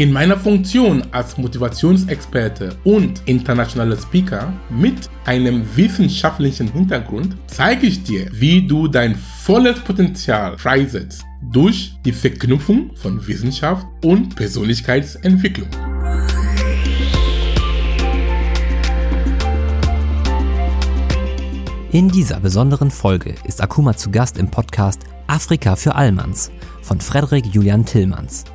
In meiner Funktion als Motivationsexperte und internationaler Speaker mit einem wissenschaftlichen Hintergrund zeige ich dir, wie du dein volles Potenzial freisetzt durch die Verknüpfung von Wissenschaft und Persönlichkeitsentwicklung. In dieser besonderen Folge ist Akuma zu Gast im Podcast Afrika für Allmanns von Frederik Julian Tillmanns.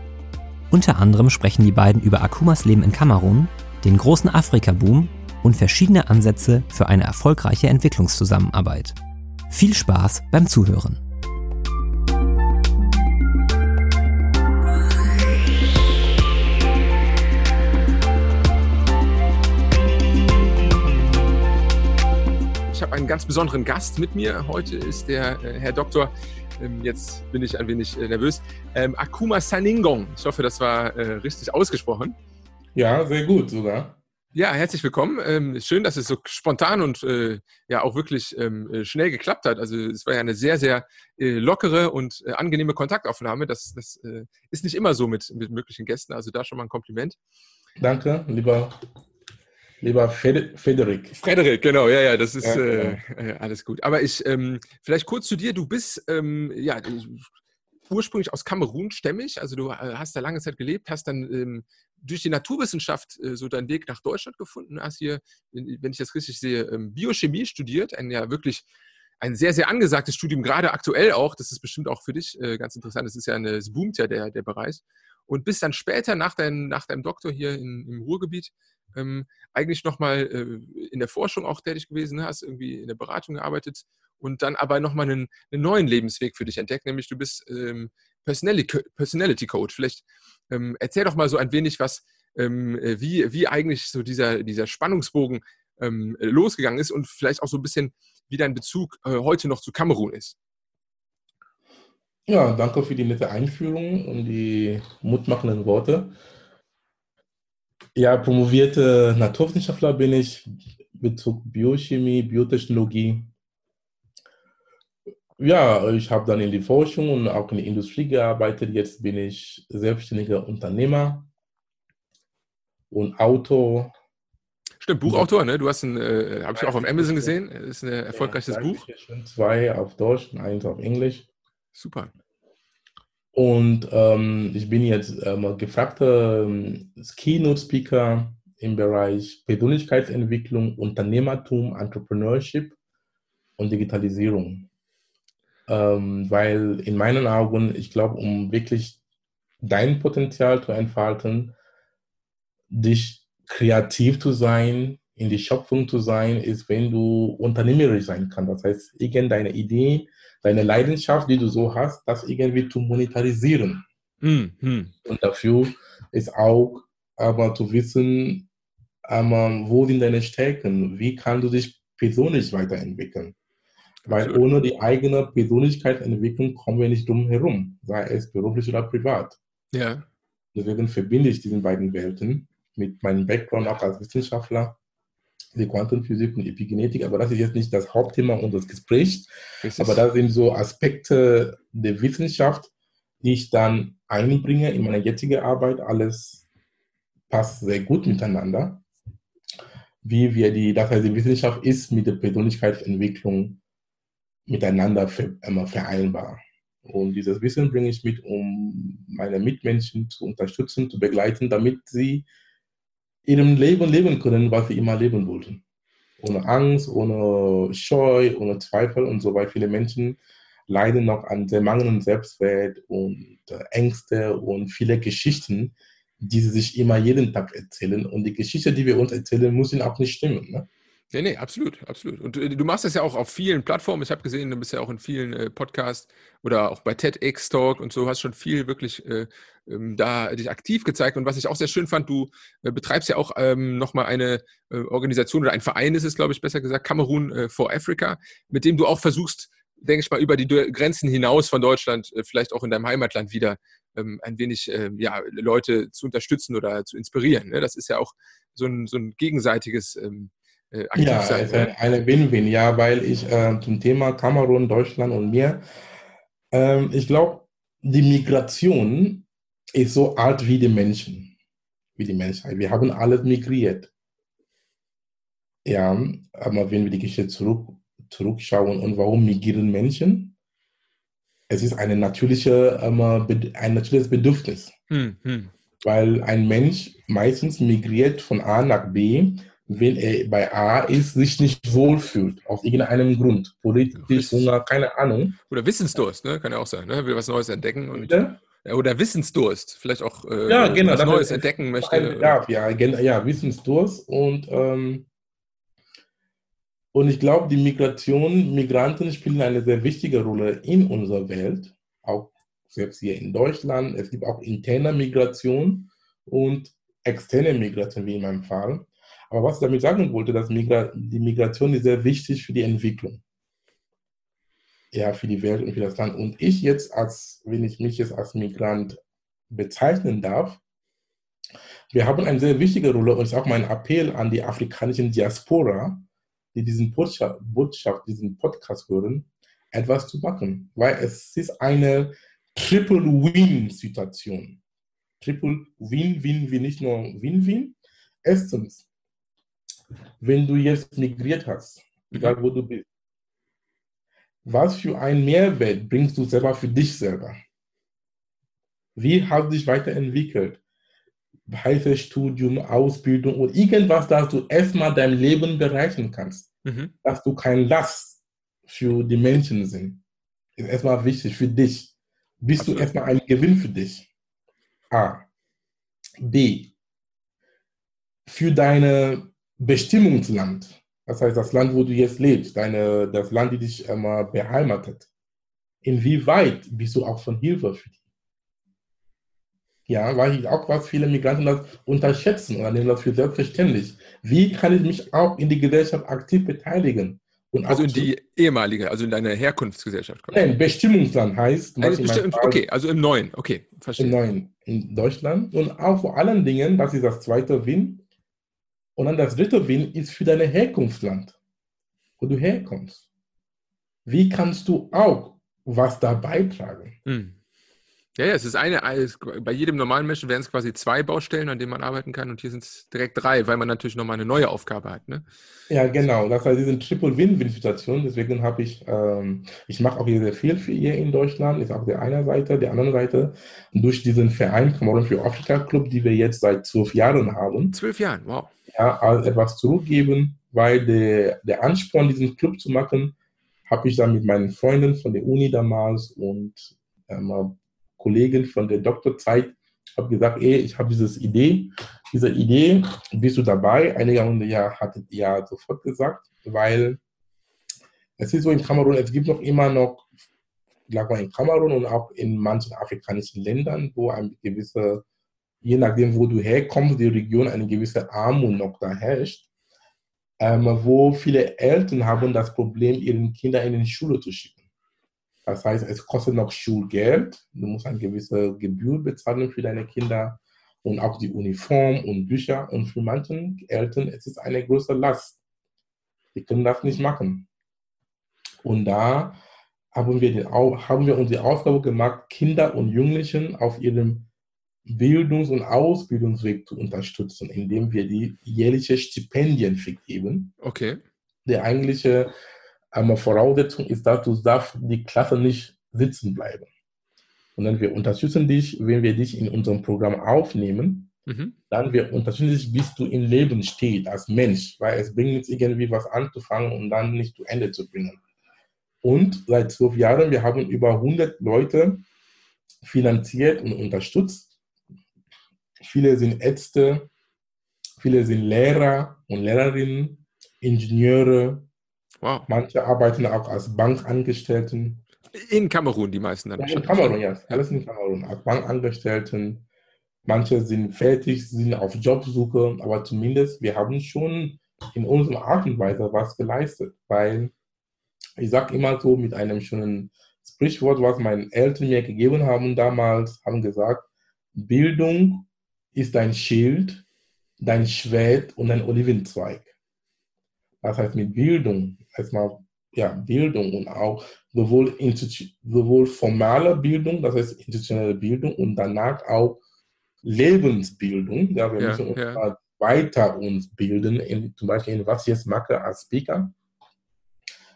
Unter anderem sprechen die beiden über Akumas Leben in Kamerun, den großen Afrika-Boom und verschiedene Ansätze für eine erfolgreiche Entwicklungszusammenarbeit. Viel Spaß beim Zuhören. Ich habe einen ganz besonderen Gast mit mir. Heute ist der äh, Herr ähm, jetzt bin ich ein wenig äh, nervös, ähm, Akuma Saningong. Ich hoffe, das war äh, richtig ausgesprochen. Ja, sehr gut sogar. Ja, herzlich willkommen. Ähm, schön, dass es so spontan und äh, ja auch wirklich ähm, schnell geklappt hat. Also es war ja eine sehr, sehr lockere und angenehme Kontaktaufnahme. Das, das ist nicht immer so mit, mit möglichen Gästen. Also da schon mal ein Kompliment. Danke, lieber Lieber Frederik. Frederik, genau, ja, ja, das ist ja, äh, äh, alles gut. Aber ich, ähm, vielleicht kurz zu dir, du bist ähm, ja ursprünglich aus Kamerun stämmig, also du äh, hast da lange Zeit gelebt, hast dann ähm, durch die Naturwissenschaft äh, so deinen Weg nach Deutschland gefunden, hast hier, wenn ich das richtig sehe, ähm, Biochemie studiert, ein ja wirklich ein sehr, sehr angesagtes Studium, gerade aktuell auch, das ist bestimmt auch für dich äh, ganz interessant, das ist ja eine, es boomt ja der, der Bereich. Und bist dann später nach, dein, nach deinem Doktor hier in, im Ruhrgebiet ähm, eigentlich nochmal äh, in der Forschung auch tätig gewesen, hast irgendwie in der Beratung gearbeitet und dann aber nochmal einen, einen neuen Lebensweg für dich entdeckt, nämlich du bist ähm, Personality, Personality Coach. Vielleicht ähm, erzähl doch mal so ein wenig was, ähm, äh, wie, wie eigentlich so dieser, dieser Spannungsbogen ähm, losgegangen ist und vielleicht auch so ein bisschen, wie dein Bezug äh, heute noch zu Kamerun ist. Ja, danke für die nette Einführung und die mutmachenden Worte. Ja, promovierte Naturwissenschaftler bin ich, Bezug Biochemie, Biotechnologie. Ja, ich habe dann in die Forschung und auch in der Industrie gearbeitet. Jetzt bin ich selbstständiger Unternehmer und Autor. Stimmt, Buchautor, ne? Du hast ein, äh, habe ich auch auf Amazon gesehen, ist ein erfolgreiches ja, Buch. Zwei auf Deutsch und eins auf Englisch. Super. Und ähm, ich bin jetzt ähm, gefragter ähm, Keynote-Speaker im Bereich Persönlichkeitsentwicklung, Unternehmertum, Entrepreneurship und Digitalisierung. Ähm, weil in meinen Augen, ich glaube, um wirklich dein Potenzial zu entfalten, dich kreativ zu sein, in die Schöpfung zu sein, ist, wenn du unternehmerisch sein kannst. Das heißt, irgendeine Idee, deine Leidenschaft, die du so hast, das irgendwie zu monetarisieren. Mhm. Und dafür ist auch aber zu wissen, aber wo sind deine Stärken? Wie kannst du dich persönlich weiterentwickeln? Weil Absolut. ohne die eigene Persönlichkeitsentwicklung kommen wir nicht drum herum, sei es beruflich oder privat. Ja. Deswegen verbinde ich diese beiden Welten mit meinem Background auch als Wissenschaftler die Quantenphysik und Epigenetik, aber das ist jetzt nicht das Hauptthema unseres Gesprächs. Aber das sind so Aspekte der Wissenschaft, die ich dann einbringe in meine jetzige Arbeit. Alles passt sehr gut miteinander. Wie wir die, das heißt, die Wissenschaft ist mit der Persönlichkeitsentwicklung miteinander vereinbar. Und dieses Wissen bringe ich mit, um meine Mitmenschen zu unterstützen, zu begleiten, damit sie ihrem Leben leben können, was sie immer leben wollten. Ohne Angst, ohne Scheu, ohne Zweifel und so weiter. Viele Menschen leiden noch an sehr mangelndem Selbstwert und äh, Ängste und viele Geschichten, die sie sich immer jeden Tag erzählen. Und die Geschichte, die wir uns erzählen, muss ihnen auch nicht stimmen. Ne? Nee, nee, absolut, absolut. Und äh, du machst das ja auch auf vielen Plattformen. Ich habe gesehen, du bist ja auch in vielen äh, Podcasts oder auch bei TEDx Talk und so, hast schon viel wirklich äh, ähm, da dich aktiv gezeigt. Und was ich auch sehr schön fand, du äh, betreibst ja auch ähm, nochmal eine äh, Organisation oder ein Verein ist es, glaube ich, besser gesagt, Kamerun äh, for Africa, mit dem du auch versuchst, denke ich mal, über die Grenzen hinaus von Deutschland, vielleicht auch in deinem Heimatland wieder ähm, ein wenig äh, ja, Leute zu unterstützen oder zu inspirieren. Ne? Das ist ja auch so ein, so ein gegenseitiges ähm, äh, ja, sein. Ist eine Win-Win, ja, weil ich äh, zum Thema Kamerun, Deutschland und mir, ähm, ich glaube, die Migration ist so alt wie die Menschen, wie die Menschheit. Wir haben alles migriert. Ja, aber wenn wir die Geschichte zurück, zurückschauen und warum migrieren Menschen? Es ist eine natürliche, ähm, ein natürliches Bedürfnis. Hm, hm. Weil ein Mensch meistens migriert von A nach B, wenn er bei A ist, sich nicht wohlfühlt, aus irgendeinem Grund. Politisch, Hunger, keine Ahnung. Oder Wissensdurst, ne? kann ja auch sein. Ne? Will was Neues entdecken. Und, ja? Oder Wissensdurst, vielleicht auch äh, ja, genau, was Neues entdecken möchte. Bedarf, ja, ja, Wissensdurst. Und, ähm, und ich glaube, die Migration, Migranten spielen eine sehr wichtige Rolle in unserer Welt, auch selbst hier in Deutschland. Es gibt auch interne Migration und externe Migration, wie in meinem Fall. Aber was ich damit sagen wollte, dass Migra die Migration ist sehr wichtig für die Entwicklung. Ja, für die Welt und für das Land. Und ich jetzt als, wenn ich mich jetzt als Migrant bezeichnen darf, wir haben eine sehr wichtige Rolle und ist auch mein Appell an die afrikanischen Diaspora, die diesen Botschaft, diesen Podcast hören, etwas zu machen. Weil es ist eine Triple-Win-Situation. Triple-Win-Win-Win, nicht nur Win-Win. Erstens, wenn du jetzt migriert hast, egal wo du bist, was für einen Mehrwert bringst du selber für dich selber? Wie hast du dich weiterentwickelt? Heißes Studium, Ausbildung und irgendwas, das du erstmal dein Leben bereichen kannst. Mhm. Dass du kein Last für die Menschen sind. Ist erstmal wichtig für dich. Bist Absolut. du erstmal ein Gewinn für dich? A. B. Für deine Bestimmungsland. Das heißt, das Land, wo du jetzt lebst, deine, das Land, die dich immer beheimatet. Inwieweit bist du auch von Hilfe für die? Ja, weil ich auch was viele Migranten das unterschätzen oder nehmen das für selbstverständlich. Wie kann ich mich auch in die Gesellschaft aktiv beteiligen? also in die ehemalige, also in deine Herkunftsgesellschaft. Nein, Bestimmungsland heißt. Also bestimmt, okay, also im neuen, okay, verstehe. Im neuen, in Deutschland. Und auch vor allen Dingen, das ist das zweite Win, und dann das dritte Win ist für dein Herkunftsland, wo du herkommst. Wie kannst du auch was da beitragen? Hm. Ja, ja, es ist eine, bei jedem normalen Menschen wären es quasi zwei Baustellen, an denen man arbeiten kann und hier sind es direkt drei, weil man natürlich nochmal eine neue Aufgabe hat. Ne? Ja, genau. Das heißt, diese Triple-Win-Win-Situation. Deswegen habe ich, ähm, ich mache auch hier sehr viel für ihr in Deutschland, ist auch der einer Seite, der anderen Seite. durch diesen Verein Kamerun für Afrika Club, die wir jetzt seit zwölf Jahren haben. Zwölf Jahren, wow ja, etwas zurückgeben, weil der, der Ansporn, diesen Club zu machen, habe ich dann mit meinen Freunden von der Uni damals und ähm, Kollegen von der Doktorzeit habe gesagt, ey, ich habe diese Idee, diese Idee, bist du dabei? Einige haben ja, hattet ja sofort gesagt, weil es ist so in Kamerun, es gibt noch immer noch, glaube ich, in Kamerun und auch in manchen afrikanischen Ländern, wo ein gewisser je nachdem, wo du herkommst, die Region eine gewisse Armut noch da herrscht, ähm, wo viele Eltern haben das Problem, ihren Kinder in die Schule zu schicken. Das heißt, es kostet noch Schulgeld, du musst eine gewisse Gebühr bezahlen für deine Kinder und auch die Uniform und Bücher. Und für manche Eltern ist es eine große Last. Die können das nicht machen. Und da haben wir, den, haben wir uns die Aufgabe gemacht, Kinder und Jugendlichen auf ihrem Bildungs- und Ausbildungsweg zu unterstützen, indem wir die jährliche Stipendien vergeben. Okay. Die eigentliche ähm, Voraussetzung ist, dass du darfst die Klasse nicht sitzen bleiben. Und dann wir unterstützen dich, wenn wir dich in unserem Programm aufnehmen, mhm. dann wir unterstützen dich, bis du im Leben stehst als Mensch, weil es bringt nichts irgendwie was anzufangen und dann nicht zu Ende zu bringen. Und seit zwölf Jahren, wir haben über 100 Leute finanziert und unterstützt Viele sind Ärzte, viele sind Lehrer und Lehrerinnen, Ingenieure. Wow. Manche arbeiten auch als Bankangestellten. In Kamerun, die meisten dann. Ja, in Kamerun, ja. Alles in Kamerun. Als Bankangestellten. Manche sind fertig, sind auf Jobsuche, aber zumindest wir haben schon in unserer Art und Weise was geleistet, weil ich sage immer so, mit einem schönen Sprichwort, was meine Eltern mir gegeben haben damals, haben gesagt, Bildung ist dein Schild, dein Schwert und ein Olivenzweig. Das heißt, mit Bildung, erstmal ja, Bildung und auch sowohl, sowohl formale Bildung, das heißt institutionelle Bildung und danach auch Lebensbildung. Ja, wir ja, müssen uns ja. weiter uns bilden, in, zum Beispiel in was ich jetzt mache als Speaker.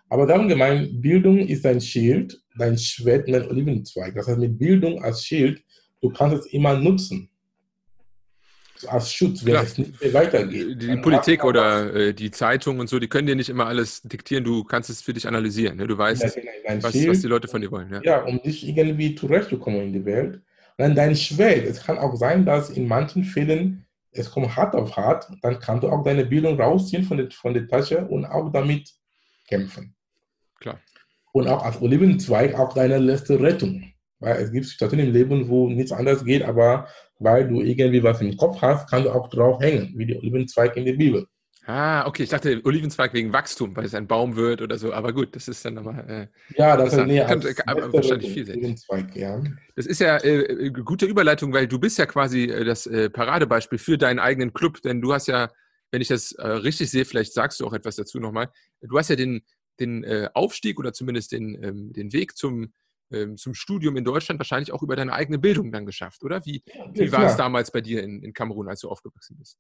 Aber darum gemeint, Bildung ist ein Schild, dein Schwert und ein Olivenzweig. Das heißt, mit Bildung als Schild, du kannst es immer nutzen als Schutz, wenn Klar. es nicht weitergeht. Die, die Politik oder äh, die Zeitung und so, die können dir nicht immer alles diktieren, du kannst es für dich analysieren. Ne? Du weißt, ja, genau. was, Schild, was, die Leute von dir wollen. Ja. ja, um dich irgendwie zurechtzukommen in die Welt. Und dann dein Schwert. Es kann auch sein, dass in manchen Fällen es kommt hart auf hart, dann kannst du auch deine Bildung rausziehen von der, von der Tasche und auch damit kämpfen. Klar. Und auch als Olivenzweig auch deine letzte Rettung. Weil es gibt Situationen im Leben, wo nichts anderes geht, aber weil du irgendwie was im Kopf hast, kannst du auch drauf hängen, wie der Olivenzweig in der Bibel. Ah, okay. Ich dachte Olivenzweig wegen Wachstum, weil es ein Baum wird oder so. Aber gut, das ist dann nochmal. Äh, ja, das ist nee, Kann, aber wahrscheinlich vielseitig. Ja. Das ist ja äh, äh, gute Überleitung, weil du bist ja quasi äh, das äh, Paradebeispiel für deinen eigenen Club, denn du hast ja, wenn ich das äh, richtig sehe, vielleicht sagst du auch etwas dazu nochmal. Du hast ja den, den Aufstieg oder zumindest den, ähm, den Weg zum ähm, zum Studium in Deutschland wahrscheinlich auch über deine eigene Bildung dann geschafft, oder? Wie, ja, wie war es damals bei dir in, in Kamerun, als du aufgewachsen bist?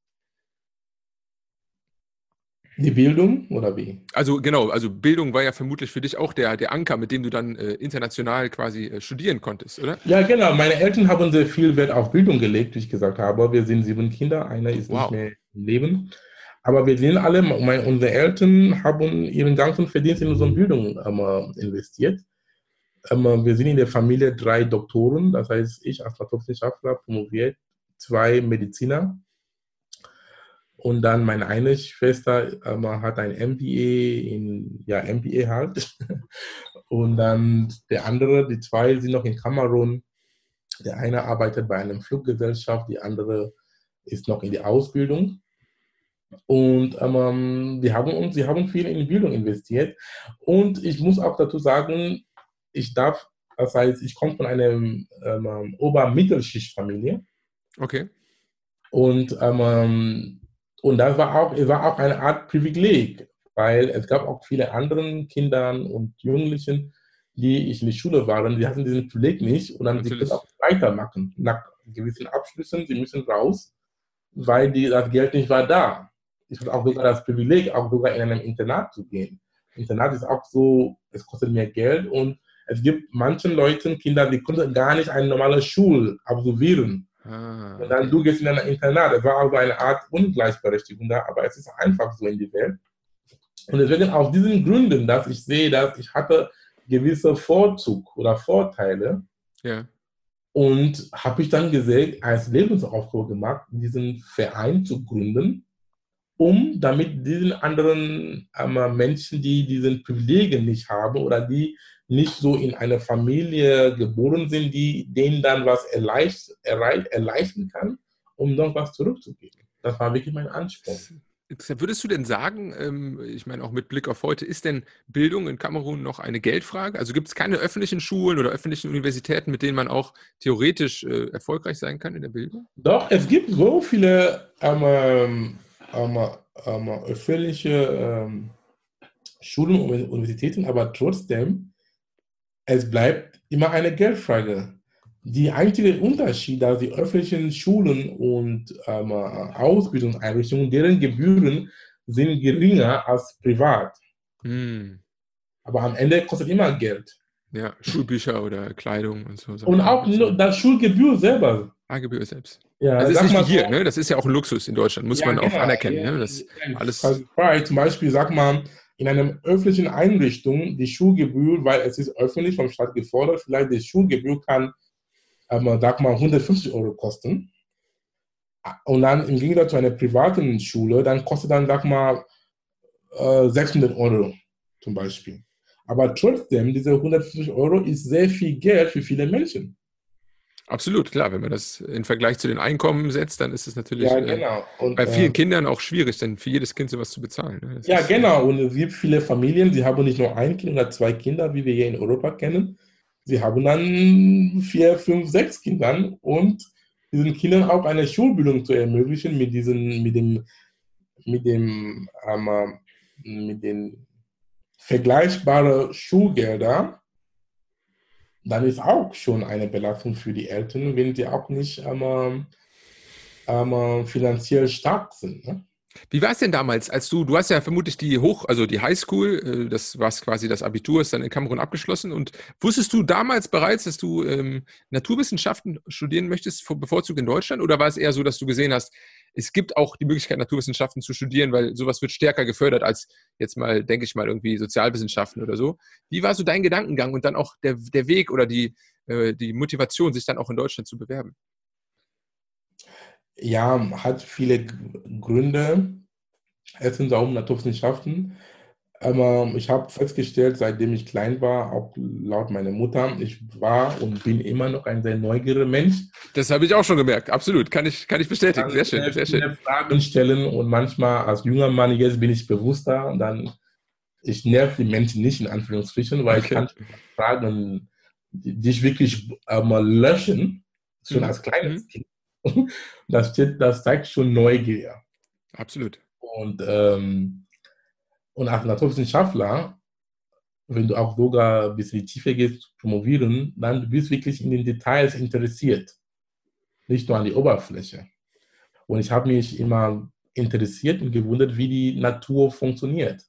Die Bildung oder wie? Also genau, also Bildung war ja vermutlich für dich auch der, der Anker, mit dem du dann äh, international quasi äh, studieren konntest, oder? Ja, genau. Meine Eltern haben sehr viel Wert auf Bildung gelegt, wie ich gesagt habe. Wir sind sieben Kinder, einer ist wow. nicht mehr im Leben. Aber wir sehen alle, meine, unsere Eltern haben ihren ganzen Verdienst in unsere Bildung ähm, investiert. Ähm, wir sind in der Familie drei Doktoren, das heißt, ich als Naturwissenschaftler promoviert, zwei Mediziner. Und dann meine eine Schwester ähm, hat ein MBA in, ja, MBA halt. Und dann der andere, die zwei sind noch in Kamerun. Der eine arbeitet bei einer Fluggesellschaft, die andere ist noch in der Ausbildung. Und ähm, wir haben uns, sie haben viel in Bildung investiert. Und ich muss auch dazu sagen, ich darf, das heißt, ich komme von einer ähm, Obermittelschichtfamilie. Okay. Und, ähm, und das war auch, es war auch eine Art Privileg, weil es gab auch viele andere Kinder und Jugendlichen, die in der Schule waren, die hatten diesen Privileg nicht und dann sie können auch weitermachen. Nach gewissen Abschlüssen, sie müssen raus, weil die, das Geld nicht war da. Ich hatte auch sogar das Privileg, auch sogar in einem Internat zu gehen. Internat ist auch so, es kostet mehr Geld und es gibt manchen Leuten, Kinder, die können gar nicht eine normale Schule absolvieren. Ah, okay. Und dann du gehst in ein Internat. Es war also eine Art Ungleichberechtigung da, aber es ist einfach so in die Welt. Und deswegen aus diesen Gründen, dass ich sehe, dass ich hatte gewisse Vorzug oder Vorteile. Ja. Und habe ich dann gesehen, als Lebensaufbau gemacht, diesen Verein zu gründen, um damit diesen anderen äh, Menschen, die diesen Privilegien nicht haben oder die nicht so in einer Familie geboren sind, die denen dann was erleicht, erreich, erleichtern kann, um noch was zurückzugeben. Das war wirklich mein Anspruch. Würdest du denn sagen, ähm, ich meine auch mit Blick auf heute, ist denn Bildung in Kamerun noch eine Geldfrage? Also gibt es keine öffentlichen Schulen oder öffentlichen Universitäten, mit denen man auch theoretisch äh, erfolgreich sein kann in der Bildung? Doch, es gibt so viele ähm, ähm, ähm, öffentliche ähm, Schulen und Universitäten, aber trotzdem es bleibt immer eine Geldfrage. Die einzige Unterschied, dass die öffentlichen Schulen und ähm, Ausbildungseinrichtungen, deren Gebühren sind geringer als privat. Hm. Aber am Ende kostet immer Geld. Ja, Schulbücher oder Kleidung und so. Und auch das Schulgebühr selber. Ah, Gebühr selbst. Ja, das ist nicht hier, ne? Das ist ja auch ein Luxus in Deutschland, muss ja, man genau, auch anerkennen. Ja, ne? das alles also, zum Beispiel, sag mal, in einer öffentlichen Einrichtung die Schulgebühr, weil es ist öffentlich vom Staat gefordert, vielleicht die Schulgebühr kann, ähm, sag mal, 150 Euro kosten. Und dann im Gegensatz zu einer privaten Schule, dann kostet dann, sag mal, äh, 600 Euro zum Beispiel. Aber trotzdem, diese 150 Euro ist sehr viel Geld für viele Menschen. Absolut, klar. Wenn man das in Vergleich zu den Einkommen setzt, dann ist es natürlich ja, äh, genau. und, bei vielen äh, Kindern auch schwierig, denn für jedes Kind sowas zu bezahlen. Ne? Ja, ist, genau. Und es gibt viele Familien, die haben nicht nur ein Kind oder zwei Kinder, wie wir hier in Europa kennen. sie haben dann vier, fünf, sechs Kindern und diesen Kindern auch eine Schulbildung zu ermöglichen mit diesen, mit dem, mit dem, ähm, mit den vergleichbaren Schulgelder, dann ist auch schon eine Belastung für die Eltern, wenn sie auch nicht ähm, ähm, finanziell stark sind. Ne? Wie war es denn damals, als du, du hast ja vermutlich die Hoch, also die Highschool, äh, das war quasi das Abitur, ist dann in Kamerun abgeschlossen und wusstest du damals bereits, dass du ähm, Naturwissenschaften studieren möchtest, bevorzugt in Deutschland oder war es eher so, dass du gesehen hast, es gibt auch die Möglichkeit, Naturwissenschaften zu studieren, weil sowas wird stärker gefördert als jetzt mal, denke ich mal, irgendwie Sozialwissenschaften oder so. Wie war so dein Gedankengang und dann auch der, der Weg oder die, äh, die Motivation, sich dann auch in Deutschland zu bewerben? Ja, hat viele Gründe. Erstens auch Naturwissenschaften. Aber ich habe festgestellt, seitdem ich klein war, auch laut meiner Mutter, ich war und bin immer noch ein sehr neugieriger Mensch. Das habe ich auch schon gemerkt, absolut. Kann ich, kann ich bestätigen. Sehr schön, sehr schön. Fragen stellen und manchmal als junger Mann, jetzt bin ich bewusster und dann, ich nerv die Menschen nicht in Anführungsstrichen, weil okay. ich kann Fragen, die, die ich wirklich äh, mal löschen, schon mhm. als kleines mhm. Kind. Das, das zeigt schon Neugier. Absolut. Und, ähm, und als Naturwissenschaftler, wenn du auch sogar ein bisschen tiefer gehst, promovieren, dann bist du wirklich in den Details interessiert. Nicht nur an die Oberfläche. Und ich habe mich immer interessiert und gewundert, wie die Natur funktioniert.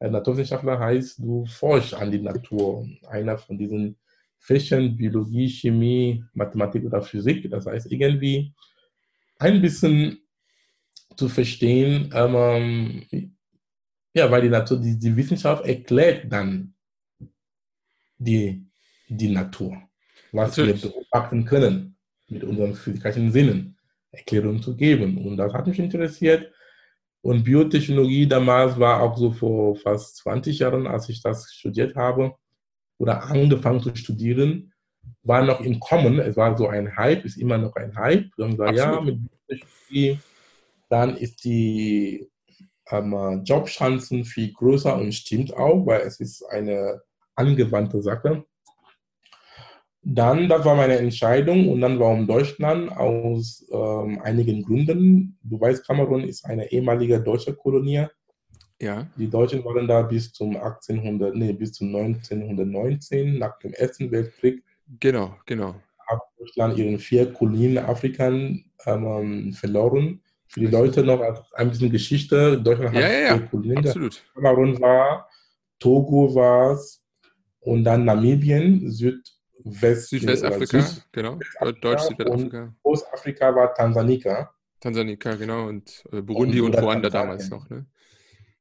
Ein Naturwissenschaftler heißt, du forschst an die Natur. Einer von diesen Fächern Biologie, Chemie, Mathematik oder Physik. Das heißt, irgendwie ein bisschen zu verstehen, ähm, ja, weil die Natur, die, die Wissenschaft erklärt dann die, die Natur, was Natürlich. wir beobachten können mit unseren physikalischen Sinnen, Erklärung zu geben. Und das hat mich interessiert. Und Biotechnologie damals war auch so vor fast 20 Jahren, als ich das studiert habe, oder angefangen zu studieren, war noch im Kommen. Es war so ein Hype, ist immer noch ein Hype. Dann gesagt, ja, mit Technologie, dann ist die ähm, Jobchancen viel größer und stimmt auch, weil es ist eine angewandte Sache. Dann, das war meine Entscheidung und dann warum Deutschland aus ähm, einigen Gründen. Du weißt, Kamerun ist eine ehemalige deutsche Kolonie ja. Die Deutschen waren da bis zum 1800, nee, bis zum 1919, nach dem Ersten Weltkrieg. Genau, genau. Hat Deutschland ihren vier Kolonien Afrikan ähm, verloren. Für die Leute noch ein bisschen Geschichte. Deutschland hat ja, ja, vier Kolonien. Absolut. Kamerun war, Togo war es und dann Namibien, Südwest Südwestafrika, Süd genau. Deutsch-Südwestafrika. Ostafrika war Tansanika. Tansania, genau, und äh, Burundi und, und Ruanda damals noch, ne?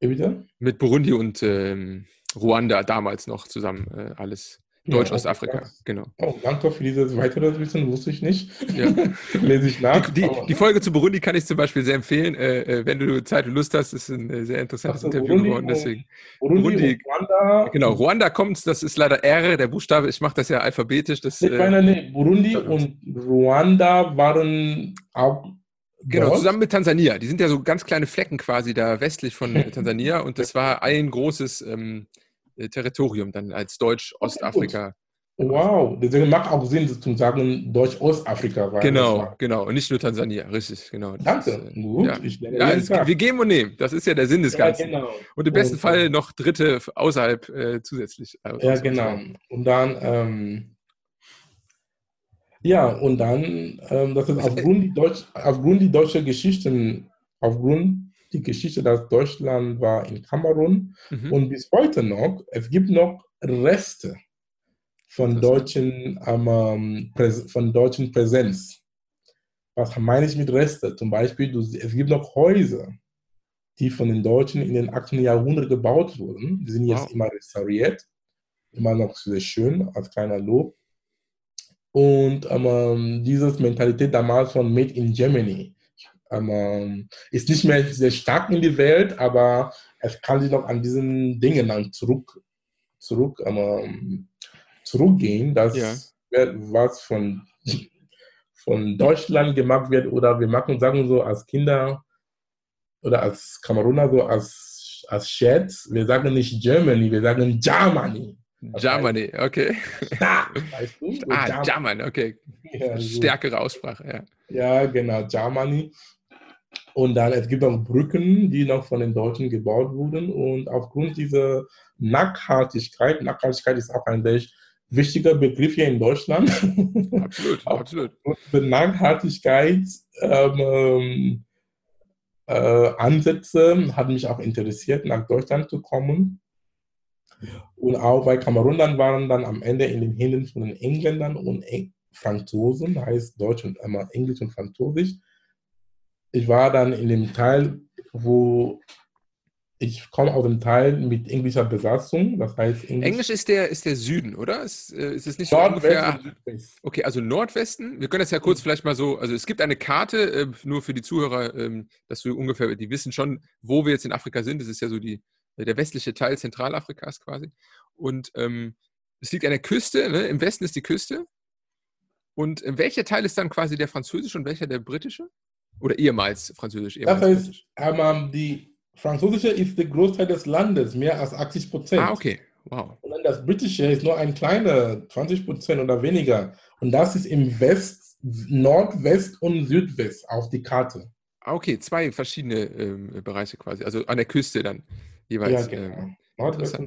Bitte? Mit Burundi und ähm, Ruanda damals noch zusammen äh, alles. Deutsch-Ostafrika, ja, genau. Oh, danke für dieses weitere Wissen, wusste ich nicht. Ja. Lese ich nach. Die, die, die, Folge zu Burundi kann ich zum Beispiel sehr empfehlen, äh, äh wenn du Zeit und Lust hast. Ist ein äh, sehr interessantes also, Interview Burundi geworden. Deswegen. Burundi, Burundi Ruanda. Genau, Ruanda kommt, das ist leider R, der Buchstabe, ich mache das ja alphabetisch. Das, ich meine, nee, Burundi und Ruanda waren auch Genau, Dort? zusammen mit Tansania. Die sind ja so ganz kleine Flecken quasi da westlich von Tansania und das war ein großes ähm, äh, Territorium dann als Deutsch-Ostafrika. Wow, deswegen macht auch Sinn, zu sagen Deutsch-Ostafrika. Genau, genau. Und nicht nur Tansania, richtig, genau. Danke. Äh, Gut, ja. ja es, wir geben und nehmen. Das ist ja der Sinn des Ganzen. Ja, genau. Und im besten und, Fall noch Dritte außerhalb äh, zusätzlich. Äh, ja, genau. Und dann ähm, ja, und dann, ähm, das ist aufgrund die, Deutsch, aufgrund die deutsche Geschichten, aufgrund die Geschichte, dass Deutschland war in Kamerun mhm. und bis heute noch, es gibt noch Reste von deutschen, ähm, von deutschen Präsenz. Was meine ich mit Reste? Zum Beispiel, du, es gibt noch Häuser, die von den Deutschen in den 18. Jahrhundert gebaut wurden. Die sind jetzt wow. immer restauriert, immer noch sehr schön, als kleiner Lob. Und ähm, diese Mentalität damals von Made in Germany ähm, ist nicht mehr sehr stark in die Welt, aber es kann sich noch an diesen Dingen dann zurück, zurück, ähm, zurückgehen, dass ja. was von, von Deutschland gemacht wird oder wir machen, sagen so, als Kinder oder als Kameruner so als, als Scherz, wir sagen nicht Germany, wir sagen Germany. Germany, okay. Weißt du? ah, German, okay. Ja, so. Stärkere Aussprache, ja. Ja, genau, Germany. Und dann, es gibt auch Brücken, die noch von den Deutschen gebaut wurden. Und aufgrund dieser Nachhaltigkeit, Nachhaltigkeit ist auch ein sehr wichtiger Begriff hier in Deutschland. Absolut, absolut. Und Nachhaltigkeit ähm, äh, Ansätze hat mich auch interessiert, nach Deutschland zu kommen. Und auch bei Kamerun dann waren dann am Ende in den Händen von den Engländern und Franzosen, heißt Deutsch und einmal Englisch und Französisch. Ich war dann in dem Teil, wo ich komme aus dem Teil mit englischer Besatzung, das heißt Englisch, Englisch ist der ist der Süden, oder? Ist, äh, ist es nicht so ungefähr? Okay, also Nordwesten. Wir können das ja kurz mhm. vielleicht mal so. Also es gibt eine Karte äh, nur für die Zuhörer, ähm, dass wir ungefähr, die wissen schon, wo wir jetzt in Afrika sind. Das ist ja so die der westliche Teil Zentralafrikas quasi. Und ähm, es liegt an der Küste. Ne? Im Westen ist die Küste. Und äh, welcher Teil ist dann quasi der französische und welcher der britische? Oder ehemals französisch? Ehemals das heißt, ähm, die Französische ist der Großteil des Landes, mehr als 80 Prozent. Ah, okay. Wow. Und dann das Britische ist nur ein kleiner, 20 Prozent oder weniger. Und das ist im West, Nordwest und Südwest auf die Karte. Ah, okay, zwei verschiedene ähm, Bereiche quasi. Also an der Küste dann jeweils. Ja, genau. Ähm, Nordwest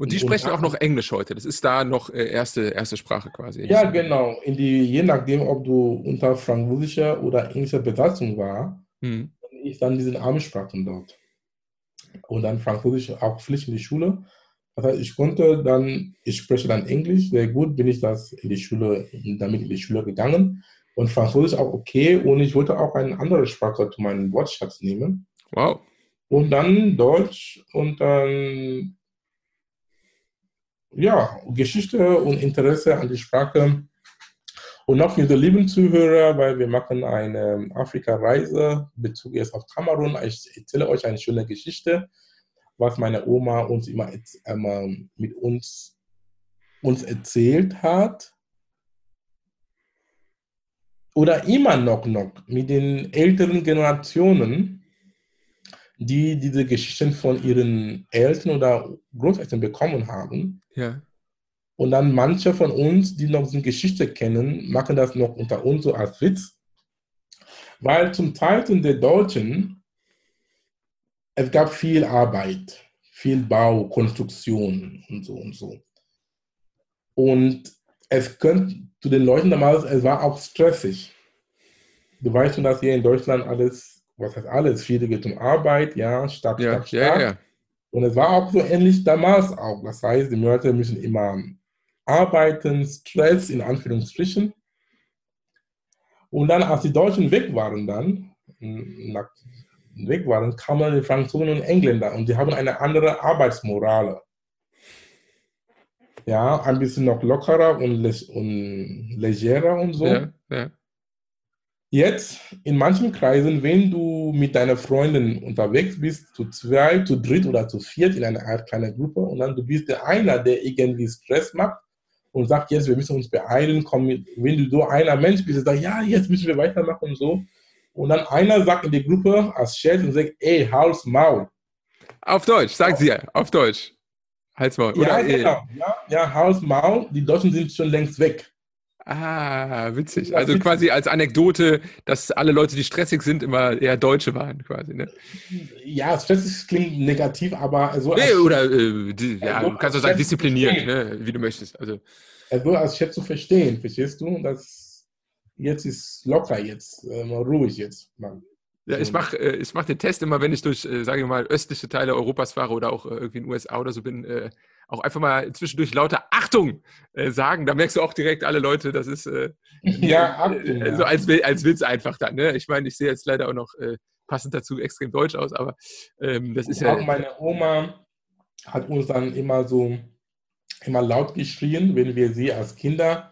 und die und sprechen auch noch Englisch heute. Das ist da noch äh, erste, erste Sprache quasi. Ja, genau. In die, je nachdem, ob du unter französischer oder englischer Besatzung war, hm. ich dann diesen Armensprachen dort und dann Französisch auch Pflicht in die Schule. Das heißt, ich konnte dann, ich spreche dann Englisch, sehr gut bin ich das in die Schule, damit in die Schule gegangen. Und Französisch auch okay. Und ich wollte auch eine andere Sprache zu meinem Wortschatz nehmen. Wow. Und dann Deutsch und dann, ja, Geschichte und Interesse an die Sprache. Und noch für die lieben Zuhörer, weil wir machen eine Afrika-Reise, Bezug jetzt auf Kamerun. Ich erzähle euch eine schöne Geschichte, was meine Oma uns immer, immer mit uns, uns erzählt hat. Oder immer noch, noch mit den älteren Generationen, die diese Geschichten von ihren Eltern oder Großeltern bekommen haben. Ja. Und dann manche von uns, die noch die Geschichte kennen, machen das noch unter uns so als Witz. Weil zum Teil sind die Deutschen, es gab viel Arbeit, viel Bau, Konstruktion und so und so. Und es könnte zu den Leuten damals, es war auch stressig. Du weißt schon, dass hier in Deutschland alles, was heißt alles, viele geht um Arbeit, ja, Stadt, ja, Stadt, Stadt. Ja. Und es war auch so ähnlich damals auch. Das heißt, die Leute müssen immer Arbeiten, Stress in Anführungsstrichen. Und dann, als die Deutschen weg waren, dann, nach, weg waren, kamen die Franzosen und Engländer und die haben eine andere Arbeitsmoral. Ja, ein bisschen noch lockerer und, und legerer und so. Ja, ja. Jetzt, in manchen Kreisen, wenn du mit deiner Freundin unterwegs bist, zu zwei, zu dritt oder zu viert in einer Art kleine Gruppe und dann du bist der einer, der irgendwie Stress macht, und sagt, jetzt, wir müssen uns beeilen, komm, wenn du so einer Mensch bist, sagst, ja, jetzt müssen wir weitermachen und so. Und dann einer sagt in die Gruppe als Chef und sagt, ey, Hals, Maul. Auf Deutsch, sagen Sie ja, auf Deutsch. Hals, Maul. Oder ja, genau. Ja, ja, Hals, Maul, die Deutschen sind schon längst weg. Ah, witzig. Also quasi als Anekdote, dass alle Leute, die stressig sind, immer eher Deutsche waren, quasi. Ne? Ja, stressig klingt negativ, aber so. Nee, oder äh, die, ja, also, du kannst auch sagen, diszipliniert, ne? wie du möchtest. Also. Also als Chef zu verstehen, verstehst du? Das jetzt ist locker jetzt, äh, ruhig jetzt, Mann. Ja, ich mache äh, ich mach den Test immer, wenn ich durch, äh, sage ich mal, östliche Teile Europas fahre oder auch äh, irgendwie in den USA oder so bin, äh, auch einfach mal zwischendurch lauter Achtung äh, sagen. Da merkst du auch direkt alle Leute, das ist äh, ja, Achtung, äh, so als, als Witz einfach dann. Ne? Ich meine, ich sehe jetzt leider auch noch äh, passend dazu extrem deutsch aus, aber ähm, das ist ja. Auch meine Oma hat uns dann immer so immer laut geschrien, wenn wir sie als Kinder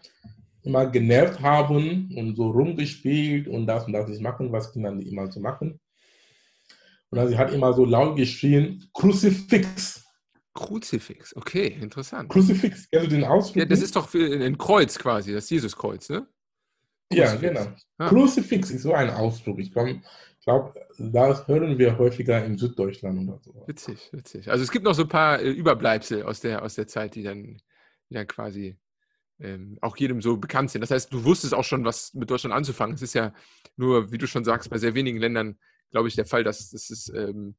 immer genervt haben und so rumgespielt und das und das nicht machen, was Kinder immer so machen. Und dann sie hat immer so laut geschrien, Kruzifix. Kruzifix, okay, interessant. Kruzifix, du den Ausdruck? Ja, das ist doch ein Kreuz quasi, das Jesuskreuz, ne? Kruzifix. Ja, genau. Ah. Kruzifix ist so ein Ausdruck. Ich, glaube, das hören wir häufiger in Süddeutschland oder so. Witzig, witzig. Also es gibt noch so ein paar äh, Überbleibsel aus der, aus der Zeit, die dann, die dann quasi ähm, auch jedem so bekannt sind. Das heißt, du wusstest auch schon, was mit Deutschland anzufangen. Es ist ja nur, wie du schon sagst, bei sehr wenigen Ländern, glaube ich, der Fall, dass, dass es ähm,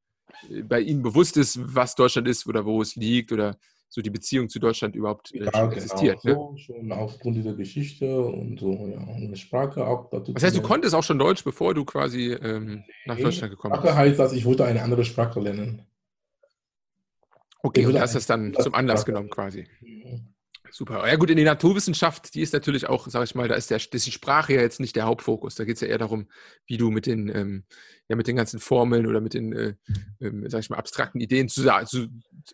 bei ihnen bewusst ist, was Deutschland ist oder wo es liegt oder so die Beziehung zu Deutschland überhaupt äh, ja, existiert. Genau. Ne? So, schon aufgrund dieser Geschichte und so, ja, und eine Sprache auch dazu. Das heißt, du konntest auch schon Deutsch, bevor du quasi ähm, nach Deutschland gekommen bist? Sprache heißt, dass ich wollte eine andere Sprache lernen. Okay, und hast das dann zum Anlass genommen quasi. Super. Ja gut, in der Naturwissenschaft, die ist natürlich auch, sage ich mal, da ist, der, ist die Sprache ja jetzt nicht der Hauptfokus. Da geht es ja eher darum, wie du mit den, ähm, ja, mit den ganzen Formeln oder mit den, äh, ähm, sag ich mal, abstrakten Ideen zu, zu,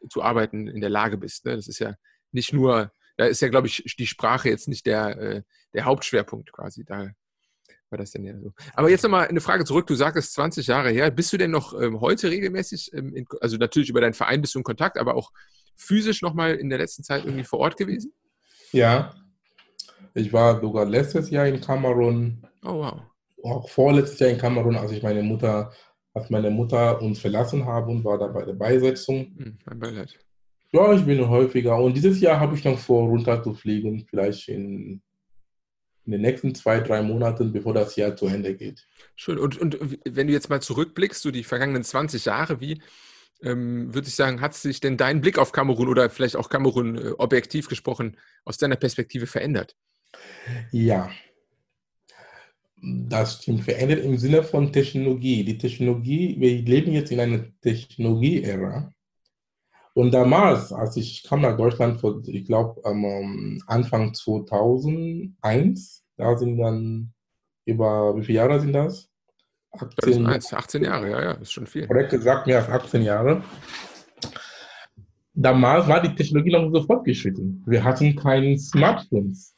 zu arbeiten in der Lage bist. Ne? Das ist ja nicht nur, da ist ja, glaube ich, die Sprache jetzt nicht der, äh, der Hauptschwerpunkt quasi. Da war das denn ja so. Aber jetzt nochmal eine Frage zurück. Du sagtest 20 Jahre her. Bist du denn noch ähm, heute regelmäßig, ähm, in, also natürlich über deinen Verein bist du in Kontakt, aber auch physisch nochmal in der letzten Zeit irgendwie vor Ort gewesen? Ja, ich war sogar letztes Jahr in Kamerun. Oh wow. Auch vorletztes Jahr in Kamerun, als ich meine Mutter, als meine Mutter uns verlassen habe und war da bei der Beisetzung. Hm, mein Beileid. Ja, ich bin häufiger. Und dieses Jahr habe ich noch vor, runter zu fliegen, vielleicht in, in den nächsten zwei, drei Monaten, bevor das Jahr zu Ende geht. Schön. Und, und wenn du jetzt mal zurückblickst, so die vergangenen 20 Jahre, wie, ähm, würde ich sagen, hat sich denn dein Blick auf Kamerun oder vielleicht auch Kamerun äh, objektiv gesprochen aus deiner Perspektive verändert? Ja, das stimmt. Verändert im Sinne von Technologie. Die Technologie, wir leben jetzt in einer Technologie-Ära. Und damals, als ich kam nach Deutschland, vor, ich glaube am Anfang 2001, da sind dann über, wie viele Jahre sind das? 18, 18 Jahre, ja, ja, ist schon viel. Korrekt gesagt, mehr als 18 Jahre. Damals war die Technologie noch so fortgeschritten. Wir hatten keine Smartphones.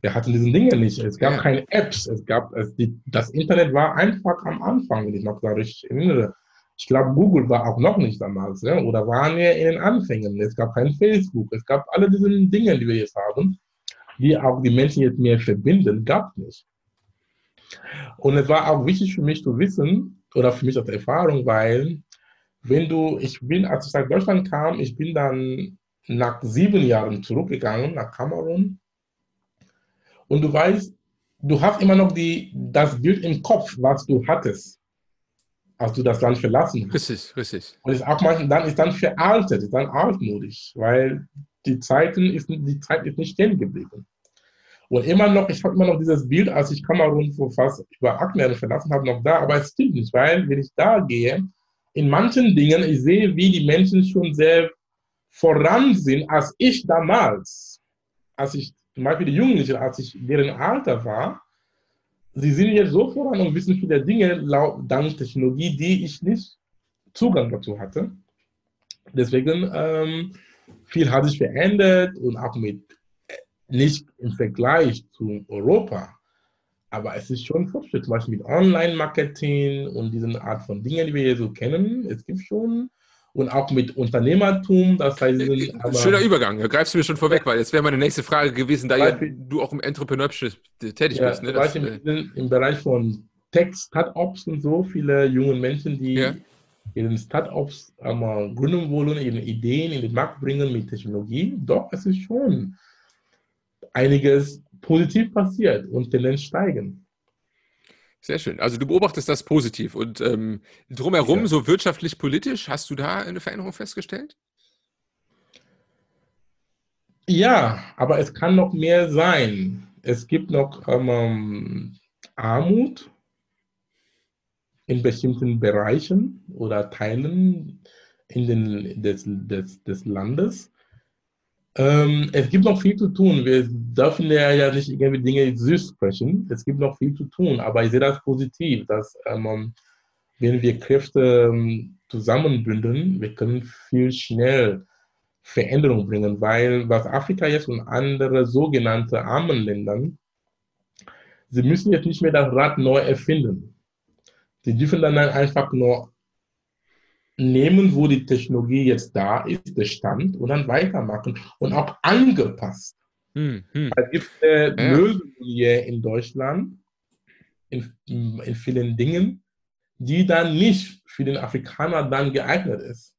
Wir hatten diese Dinge nicht. Es gab ja. keine Apps. Es gab, es, die, das Internet war einfach am Anfang, wenn ich noch da richtig erinnere. Ich glaube, Google war auch noch nicht damals, ja? oder waren wir in den Anfängen. Es gab kein Facebook. Es gab alle diese Dinge, die wir jetzt haben, die auch die Menschen jetzt mehr verbinden, gab es nicht. Und es war auch wichtig für mich zu wissen, oder für mich als Erfahrung, weil wenn du, ich bin, als ich nach Deutschland kam, ich bin dann nach sieben Jahren zurückgegangen nach Kamerun. Und du weißt, du hast immer noch die, das Bild im Kopf, was du hattest, als du das Land verlassen hast. Richtig, richtig. Und ist auch manchmal, dann ist dann veraltet, ist dann altmodisch, weil die Zeiten ist, die Zeit ist nicht stehen geblieben. Und immer noch, ich habe immer noch dieses Bild, als ich Kamerun vor fast über Jahren verlassen habe, noch da, aber es stimmt nicht, weil wenn ich da gehe, in manchen Dingen, ich sehe, wie die Menschen schon sehr voran sind, als ich damals, als ich zum Beispiel die Jugendlichen, als ich deren Alter war, sie sind jetzt so voran und wissen viele Dinge dank Technologie, die ich nicht Zugang dazu hatte. Deswegen, ähm, viel hat sich verändert und auch mit nicht im Vergleich zu Europa, aber es ist schon Fortschritt, zum Beispiel mit Online-Marketing und diesen Art von Dingen, die wir hier so kennen. Es gibt schon und auch mit Unternehmertum. Das heißt, äh, Schöner Übergang, da greifst du mir schon vorweg, weil jetzt wäre meine nächste Frage gewesen, da Beispiel, ja du auch im Entrepreneurship tätig ja, bist. Ne? Das, äh, im, im, Bereich von Tech-Startups und so, viele junge Menschen, die ja. ihren Startups ähm, gründen wollen, ihre Ideen in den Markt bringen mit Technologie. Doch, es ist schon einiges positiv passiert und Tendenz steigen. Sehr schön. Also du beobachtest das positiv. Und ähm, drumherum, ja. so wirtschaftlich, politisch, hast du da eine Veränderung festgestellt? Ja, aber es kann noch mehr sein. Es gibt noch ähm, Armut in bestimmten Bereichen oder Teilen in den, des, des, des Landes. Ähm, es gibt noch viel zu tun. Wir dürfen ja, nicht irgendwie Dinge süß sprechen. Es gibt noch viel zu tun, aber ich sehe das positiv, dass ähm, wenn wir Kräfte ähm, zusammenbündeln, wir können viel schnell Veränderungen bringen, weil was Afrika jetzt und andere sogenannte armen Länder, sie müssen jetzt nicht mehr das Rad neu erfinden. Sie dürfen dann einfach nur nehmen, wo die Technologie jetzt da ist, der Stand, und dann weitermachen und auch angepasst. Hm, hm. Es gibt äh, ja. Lösungen hier in Deutschland in, in vielen Dingen, die dann nicht für den Afrikaner dann geeignet ist.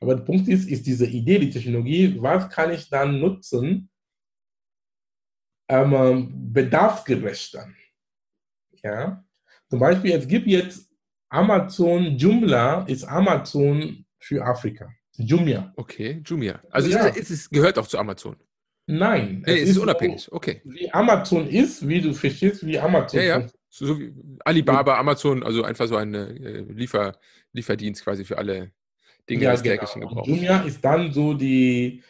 Aber der Punkt ist, ist diese Idee, die Technologie, was kann ich dann nutzen, ähm, bedarfsgerecht dann. Ja? Zum Beispiel, es gibt jetzt Amazon, Joomla ist Amazon für Afrika. Jumia. Okay, Jumia. Also ja. es, es, gehört auch zu Amazon. Nein. Nee, es, ist, ist unabhängig. So, okay. Wie Amazon ist, wie du verstehst, wie Amazon ja, ja. So, so wie Alibaba, Amazon, also einfach so ein äh, Liefer, Lieferdienst quasi für alle Dinge ja, des genau. täglichen Gebrauchs. Jumia ist dann so die,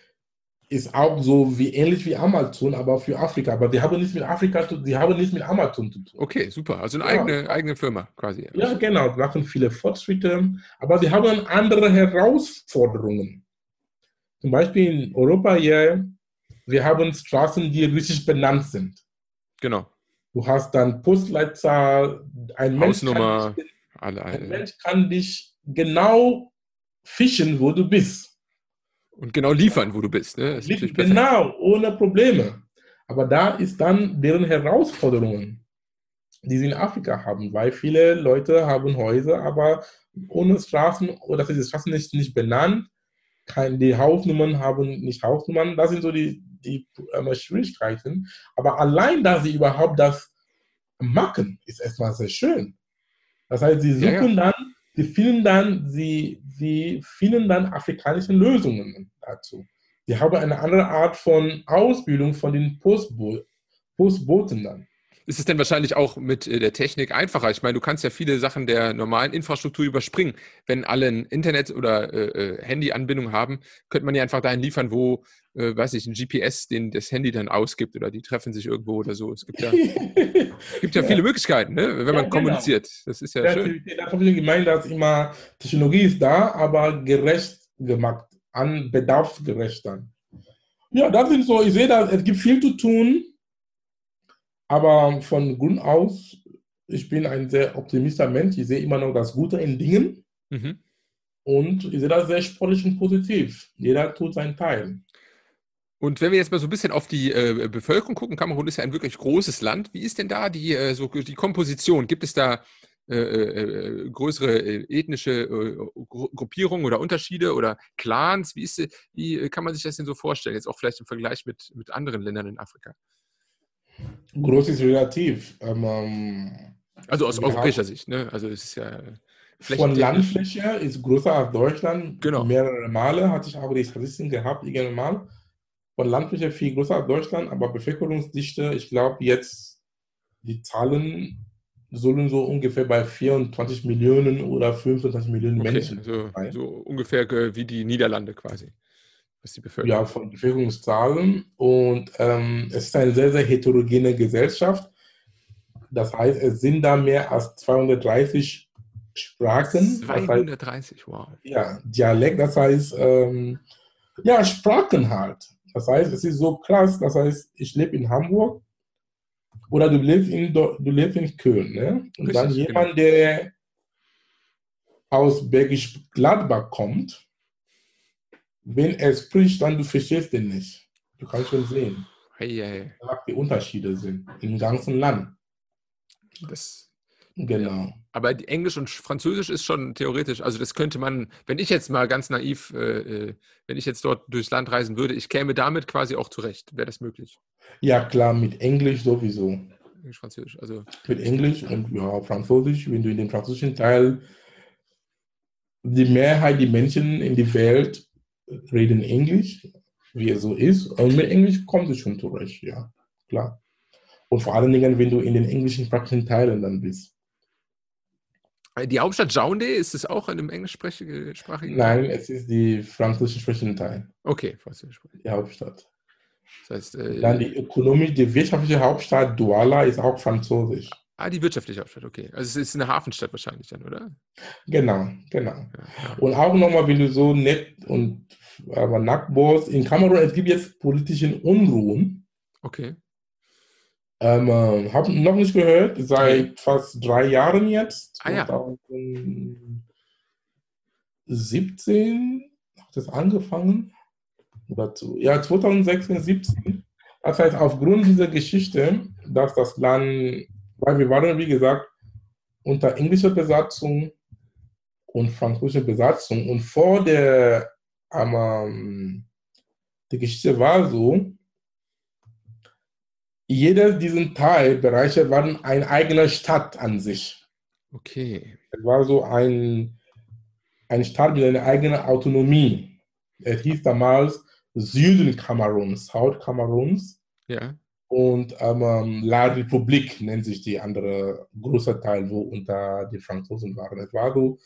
ist auch so wie ähnlich wie Amazon, aber für Afrika. Aber die haben nichts mit Afrika, die haben nichts mit Amazon zu tun. Okay, super. Also eine ja. eigene, eigene Firma quasi. Ja, genau. Die machen viele Fortschritte, aber sie haben andere Herausforderungen. Zum Beispiel in Europa hier, wir haben Straßen, die richtig benannt sind. Genau. Du hast dann Postleitzahl, ein Mensch, Hausnummer, dich, alle, alle. ein Mensch kann dich genau fischen, wo du bist. Und genau liefern, wo du bist. Ne? Genau, ohne Probleme. Aber da ist dann deren Herausforderungen, die sie in Afrika haben, weil viele Leute haben Häuser, aber ohne Straßen oder die Straßen nicht, nicht benannt, kein, die Hausnummern haben nicht Hausnummern. Das sind so die, die äh, Schwierigkeiten. Aber allein, dass sie überhaupt das machen, ist erstmal sehr schön. Das heißt, sie suchen ja, ja. dann sie finden dann, sie, sie finden dann afrikanische Lösungen dazu. Sie haben eine andere Art von Ausbildung von den Postbo Postboten dann. Ist es denn wahrscheinlich auch mit äh, der Technik einfacher? Ich meine, du kannst ja viele Sachen der normalen Infrastruktur überspringen. Wenn alle ein Internet- oder äh, äh, Handy-Anbindung haben, könnte man ja einfach dahin liefern, wo, äh, weiß ich, ein GPS den das Handy dann ausgibt oder die treffen sich irgendwo oder so. Es gibt ja, gibt ja, ja. viele Möglichkeiten, ne? wenn man ja, genau. kommuniziert. Das ist ja, ja schön. Das habe ich gemeint, dass immer Technologie ist da, aber gerecht gemacht, an bedarfsgerecht dann. Ja, das sind so, ich sehe, dass es gibt viel zu tun aber von Grund aus, ich bin ein sehr optimistischer Mensch. Ich sehe immer noch das Gute in Dingen. Mhm. Und ich sehe das sehr sportlich und positiv. Jeder tut seinen Teil. Und wenn wir jetzt mal so ein bisschen auf die äh, Bevölkerung gucken, Kamerun ist ja ein wirklich großes Land. Wie ist denn da die, äh, so, die Komposition? Gibt es da äh, äh größere äh, ethnische äh, Gruppierungen oder Unterschiede oder Clans? Wie, ist, wie kann man sich das denn so vorstellen? Jetzt auch vielleicht im Vergleich mit, mit anderen Ländern in Afrika. Groß ist relativ. Ähm, also aus europäischer Sicht, ne? Also es ist ja. Von Landfläche ist größer als Deutschland. Genau. Mehrere Male hatte ich auch die Statistiken gehabt, irgendwann mal. Von Landfläche viel größer als Deutschland, aber Bevölkerungsdichte, ich glaube jetzt, die Zahlen sollen so ungefähr bei 24 Millionen oder 25 Millionen okay, Menschen also, sein. So ungefähr wie die Niederlande quasi was die Bevölkerung. Ja, von Bevölkerungszahlen. Und ähm, es ist eine sehr, sehr heterogene Gesellschaft. Das heißt, es sind da mehr als 230 Sprachen. 230, heißt, wow. Ja, Dialekt, das heißt, ähm, ja, Sprachen halt. Das heißt, es ist so krass, das heißt, ich lebe in Hamburg oder du lebst in, du lebst in Köln. Ne? Und Richtig, dann jemand, genau. der aus Bergisch Gladbach kommt, wenn er spricht, dann du verstehst den nicht. Du kannst schon sehen, hey, hey. was die Unterschiede sind im ganzen Land. Das, genau. Aber Englisch und Französisch ist schon theoretisch, also das könnte man, wenn ich jetzt mal ganz naiv, äh, äh, wenn ich jetzt dort durchs Land reisen würde, ich käme damit quasi auch zurecht. Wäre das möglich? Ja, klar, mit Englisch sowieso. Englisch, Französisch, also. Mit Englisch und ja, Französisch, wenn du in den französischen Teil die Mehrheit, die Menschen in der Welt reden Englisch, wie es so ist. Und mit Englisch kommt es schon zurecht, ja, klar. Und vor allen Dingen, wenn du in den englischen sprachlichen Teilen dann bist. Die Hauptstadt Jaoundé, ist es auch in einem englischsprachigen Teil? Nein, es ist die französisch sprechende Teil. Okay, französisch Die Hauptstadt. Das heißt, äh, dann die ökonomisch, die wirtschaftliche Hauptstadt Douala ist auch französisch. Ah, die wirtschaftliche Hauptstadt, okay. Also es ist eine Hafenstadt wahrscheinlich dann, oder? Genau, genau. Ja, Und auch nochmal, wenn du so nett und aber Nackboss in Kamerun, es gibt jetzt politische Unruhen. Okay. Ähm, äh, habe noch nicht gehört, seit fast drei Jahren jetzt. Ah, ja. 2017 hat das angefangen. Oder zu, ja, 2016, 17. Das heißt, aufgrund dieser Geschichte, dass das Land, weil wir waren, wie gesagt, unter englischer Besatzung und französischer Besatzung. Und vor der, ähm, die Geschichte war so, jeder dieser Teilbereiche war eine eigene Stadt an sich. Okay. Es war so ein, ein Staat mit einer eigenen Autonomie. Es hieß damals Süden Kameruns, South Kameruns. Ja. Und ähm, La Republik nennt sich die andere große Teil, wo unter die Franzosen waren. Es war so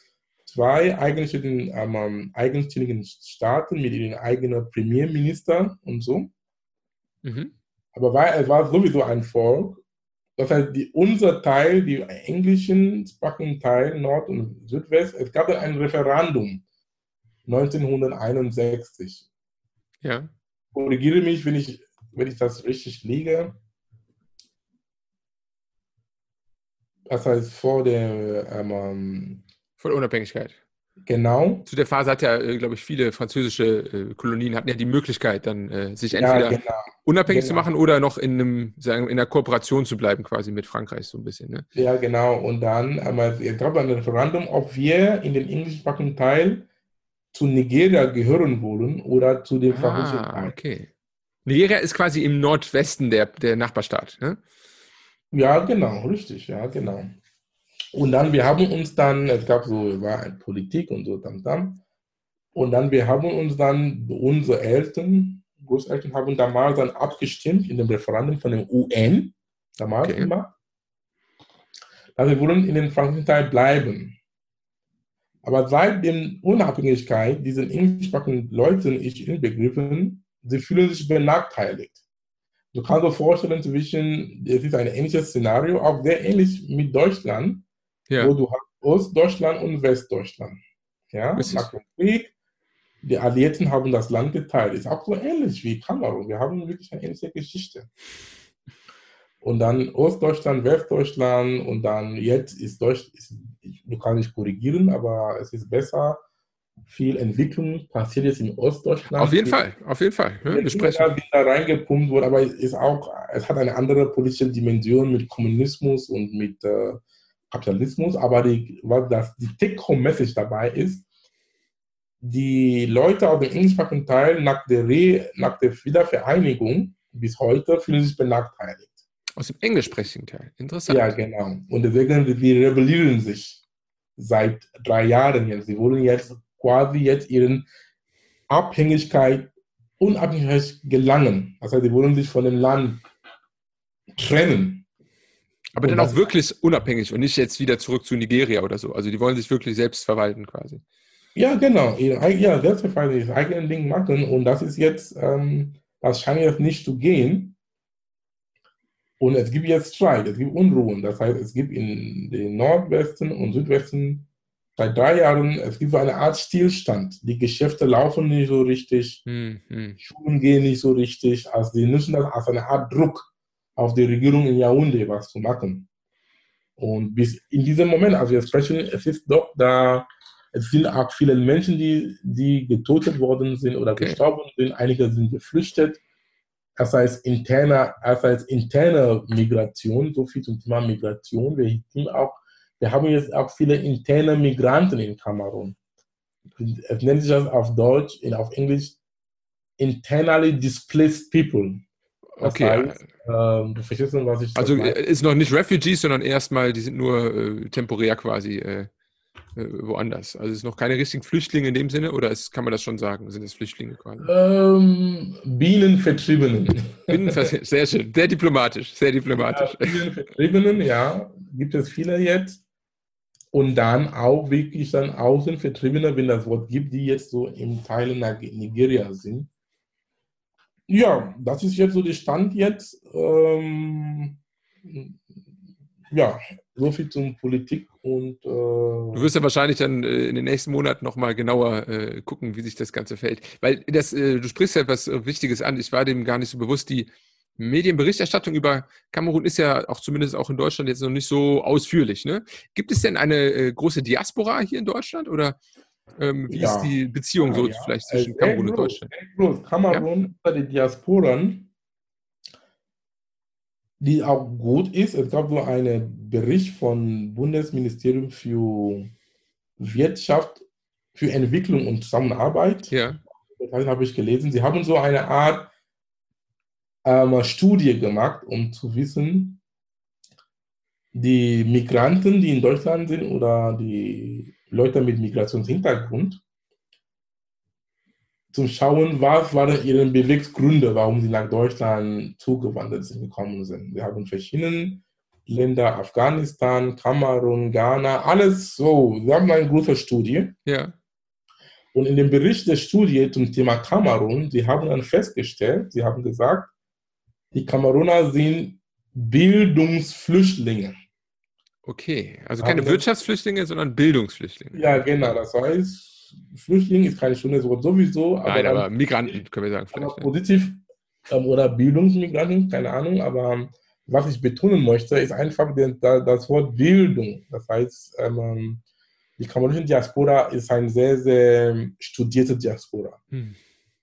zwei eigenständigen, ähm, eigenständigen Staaten mit ihren eigenen Premierminister und so. Mhm. Aber weil, es war sowieso ein Volk. Das heißt, die, unser Teil, die englischen sprachigen Teil, Nord- und Südwest, es gab ein Referendum 1961. Ja. Korrigiere mich, wenn ich, wenn ich das richtig liege. Das heißt, vor der ähm, vor der Unabhängigkeit. Genau. Zu der Phase hat ja, äh, glaube ich, viele französische äh, Kolonien hatten ja die Möglichkeit, dann äh, sich entweder ja, genau. unabhängig genau. zu machen oder noch in einem, sagen, in einer Kooperation zu bleiben, quasi mit Frankreich so ein bisschen. Ne? Ja, genau. Und dann, aber es gab ein Referendum, ob wir in den englischsprachigen Teil zu Nigeria gehören wollen oder zu dem französischen ah, Teil. Okay. Nigeria ist quasi im Nordwesten der, der Nachbarstaat, ne? Ja, genau, richtig, ja, genau. Und dann, wir haben uns dann, es gab so, war Politik und so, dann, dann. Und dann, wir haben uns dann, unsere Eltern, Großeltern haben damals dann abgestimmt in dem Referendum von dem UN, damals okay. immer, dass wir wollen in den Teil bleiben. Aber seit der Unabhängigkeit, diesen englischsprachigen Leuten, ich inbegriffen, sie fühlen sich benachteiligt. Du kannst dir vorstellen, zwischen, es ist ein ähnliches Szenario, auch sehr ähnlich mit Deutschland, ja. wo du hast Ostdeutschland und Westdeutschland. Ja, nach dem Krieg, die Alliierten haben das Land geteilt. Ist auch so ähnlich wie Kamerun. Wir haben wirklich eine ähnliche Geschichte. Und dann Ostdeutschland, Westdeutschland und dann jetzt ist Deutsch, ist, du kannst nicht korrigieren, aber es ist besser. Viel Entwicklung passiert jetzt in Ostdeutschland. Auf jeden Fall, auf jeden Fall. Ja, wir sprechen. Da reingepumpt wurde, aber es ist auch, es hat eine andere politische Dimension mit Kommunismus und mit äh, Kapitalismus, aber die, was das, die Take-Home-Message dabei ist, die Leute aus dem englischsprachigen Teil nach der, Re, nach der Wiedervereinigung bis heute fühlen sich benachteiligt. Aus dem englischsprachigen Teil, interessant. Ja, genau. Und deswegen, die rebellieren sich seit drei Jahren jetzt. Sie wollen jetzt quasi jetzt ihren Abhängigkeit, Unabhängigkeit gelangen. Das heißt, sie wollen sich von dem Land trennen. Aber dann auch wirklich unabhängig und nicht jetzt wieder zurück zu Nigeria oder so. Also die wollen sich wirklich selbst verwalten quasi. Ja, genau. Ja, selbstverständlich das eigene Ding machen. Und das ist jetzt, ähm, das scheint jetzt nicht zu gehen. Und es gibt jetzt Streit, es gibt Unruhen. Das heißt, es gibt in den Nordwesten und Südwesten seit drei Jahren, es gibt so eine Art Stillstand. Die Geschäfte laufen nicht so richtig, hm, hm. Schulen gehen nicht so richtig. Also die nutzen das als eine Art Druck auf die Regierung in Yaoundé was zu machen. Und bis in diesem Moment, als wir sprechen, es ist doch da, es sind auch viele Menschen, die, die getötet worden sind oder okay. gestorben sind. Einige sind geflüchtet. Das heißt, interne, das heißt interne Migration, so viel zum Thema Migration. Wir, auch, wir haben jetzt auch viele interne Migranten in Kamerun. Es nennt sich das auf Deutsch, auf Englisch, internally displaced people. Okay. Heißt, ähm, du verstehst schon, was ich. Also äh, ist noch nicht Refugees, sondern erstmal, die sind nur äh, temporär quasi äh, äh, woanders. Also ist noch keine richtigen Flüchtlinge in dem Sinne, oder ist, kann man das schon sagen? Sind es Flüchtlinge quasi? Ähm, Bienenvertriebenen. Bienenvertriebenen, sehr schön. Sehr diplomatisch, sehr diplomatisch. Ja, Bienenvertriebenen, ja, gibt es viele jetzt. Und dann auch wirklich dann Außenvertriebene, wenn das Wort gibt, die jetzt so im Teil Nigeria sind ja, das ist jetzt so der Stand jetzt. Ähm, ja, so viel zum Politik und. Äh du wirst ja wahrscheinlich dann äh, in den nächsten Monaten nochmal genauer äh, gucken, wie sich das Ganze fällt. Weil das, äh, du sprichst ja etwas Wichtiges an. Ich war dem gar nicht so bewusst. Die Medienberichterstattung über Kamerun ist ja auch zumindest auch in Deutschland jetzt noch nicht so ausführlich. Ne? Gibt es denn eine äh, große Diaspora hier in Deutschland oder ähm, wie ja. ist die Beziehung so ja, vielleicht zwischen also Kamerun und Deutschland? Groß. Kamerun ja? die Diasporen, die auch gut ist. Es gab so einen Bericht vom Bundesministerium für Wirtschaft, für Entwicklung und Zusammenarbeit. Ja. Das habe ich gelesen. Sie haben so eine Art ähm, Studie gemacht, um zu wissen, die Migranten, die in Deutschland sind oder die Leute mit Migrationshintergrund, zu schauen, was waren ihre Beweggründe, warum sie nach Deutschland zugewandert sind, gekommen sind. Wir haben verschiedene Länder, Afghanistan, Kamerun, Ghana, alles so. Wir haben eine große Studie. Ja. Und in dem Bericht der Studie zum Thema Kamerun, sie haben dann festgestellt, sie haben gesagt, die Kameruner sind Bildungsflüchtlinge. Okay, also keine Aber Wirtschaftsflüchtlinge, sondern Bildungsflüchtlinge. Ja, genau. Das heißt, Flüchtling ist keine schöne Wort sowieso. Aber Nein, aber Migranten, können wir sagen. Vielleicht, positiv ähm, oder Bildungsmigranten, keine Ahnung. Aber ähm, was ich betonen möchte, ist einfach den, das Wort Bildung. Das heißt, ähm, die kamerunische Diaspora ist ein sehr, sehr studierte Diaspora. Hm.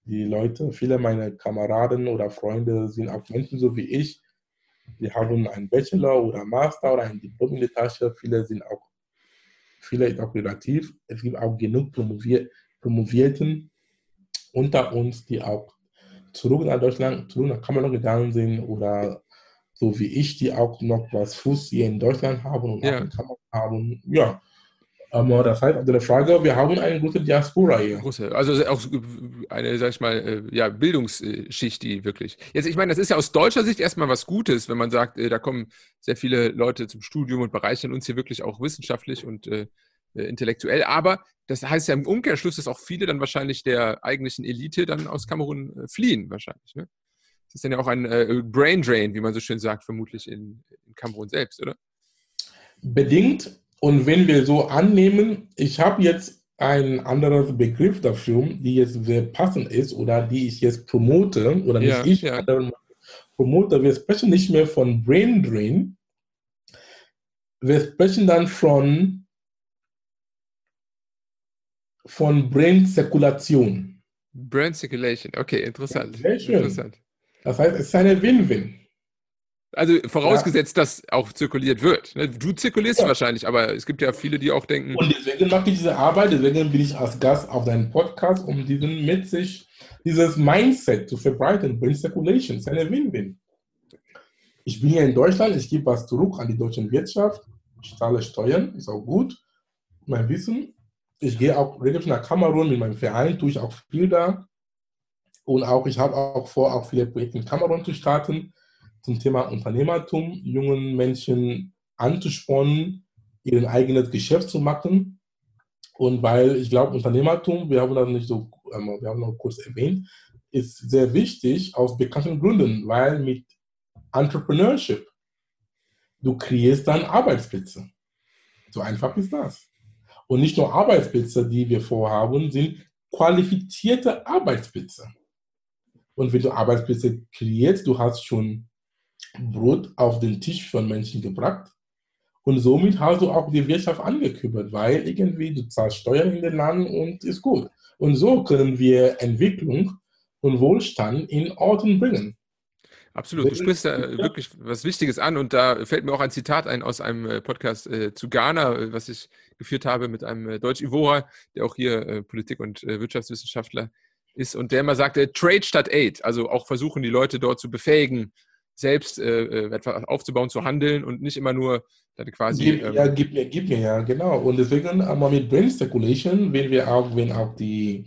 Die Leute, viele meiner Kameraden oder Freunde sind auch Menschen so wie ich. Die haben einen Bachelor oder Master oder ein Diplom in der Tasche. Viele sind auch vielleicht auch relativ. Es gibt auch genug Promovier Promovierten unter uns, die auch zurück nach Deutschland, zurück nach Kamerun gegangen sind oder so wie ich, die auch noch was Fuß hier in Deutschland haben und ja. auch in Kamerun haben. Ja, das heißt, also eine Frage, wir haben eine große Diaspora hier. Große, also auch eine, sag ich mal, äh, ja, Bildungsschicht, die wirklich. Jetzt, ich meine, das ist ja aus deutscher Sicht erstmal was Gutes, wenn man sagt, äh, da kommen sehr viele Leute zum Studium und bereichern uns hier wirklich auch wissenschaftlich und äh, äh, intellektuell. Aber das heißt ja im Umkehrschluss, dass auch viele dann wahrscheinlich der eigentlichen Elite dann aus Kamerun fliehen, wahrscheinlich. Ne? Das ist dann ja auch ein äh, Brain Drain, wie man so schön sagt, vermutlich in, in Kamerun selbst, oder? Bedingt, und wenn wir so annehmen, ich habe jetzt einen anderen Begriff dafür, die jetzt sehr passend ist oder die ich jetzt promote oder nicht ja, ich, ja. promote, wir sprechen nicht mehr von Brain Drain, wir sprechen dann von, von Brain Zirkulation. Brain Circulation, okay, interessant. Sehr schön. Interessant. Das heißt, es ist eine Win-Win. Also vorausgesetzt, ja. dass auch zirkuliert wird. Ne? Du zirkulierst ja. wahrscheinlich, aber es gibt ja viele, die auch denken. Und deswegen mache ich diese Arbeit, deswegen bin ich als Gast auf deinem Podcast, um diesen mit sich, dieses Mindset zu verbreiten. Bring Circulation, ist eine Win-Win. Ich bin hier in Deutschland, ich gebe was zurück an die deutsche Wirtschaft, ich zahle Steuern, ist auch gut, mein Wissen. Ich gehe auch regelmäßig nach Kamerun mit meinem Verein, tue ich auch viel da. Und auch, ich habe auch vor, auch viele Projekte in Kamerun zu starten zum Thema Unternehmertum, jungen Menschen anzuspornen, ihr eigenes Geschäft zu machen. Und weil ich glaube, Unternehmertum, wir haben das nicht so, ähm, wir haben noch kurz erwähnt, ist sehr wichtig aus bekannten Gründen, weil mit Entrepreneurship, du kreierst dann Arbeitsplätze. So einfach ist das. Und nicht nur Arbeitsplätze, die wir vorhaben, sind qualifizierte Arbeitsplätze. Und wenn du Arbeitsplätze kreierst, du hast schon Brot auf den Tisch von Menschen gebracht. Und somit hast du auch die Wirtschaft angekümmert, weil irgendwie du zahlst Steuern in den Land und ist gut. Und so können wir Entwicklung und Wohlstand in Orten bringen. Absolut, du sprichst da wirklich was Wichtiges an und da fällt mir auch ein Zitat ein aus einem äh, Podcast äh, zu Ghana, äh, was ich geführt habe mit einem äh, Deutsch-Ivora, der auch hier äh, Politik- und äh, Wirtschaftswissenschaftler ist und der immer sagte, Trade statt Aid, also auch versuchen die Leute dort zu befähigen, selbst äh, äh, etwas aufzubauen, zu handeln und nicht immer nur dann quasi. Gib, ähm, ja, gib mir, gib mir, ja, genau. Und deswegen aber mit Brain Speculation, wenn wir auch, wenn auch die,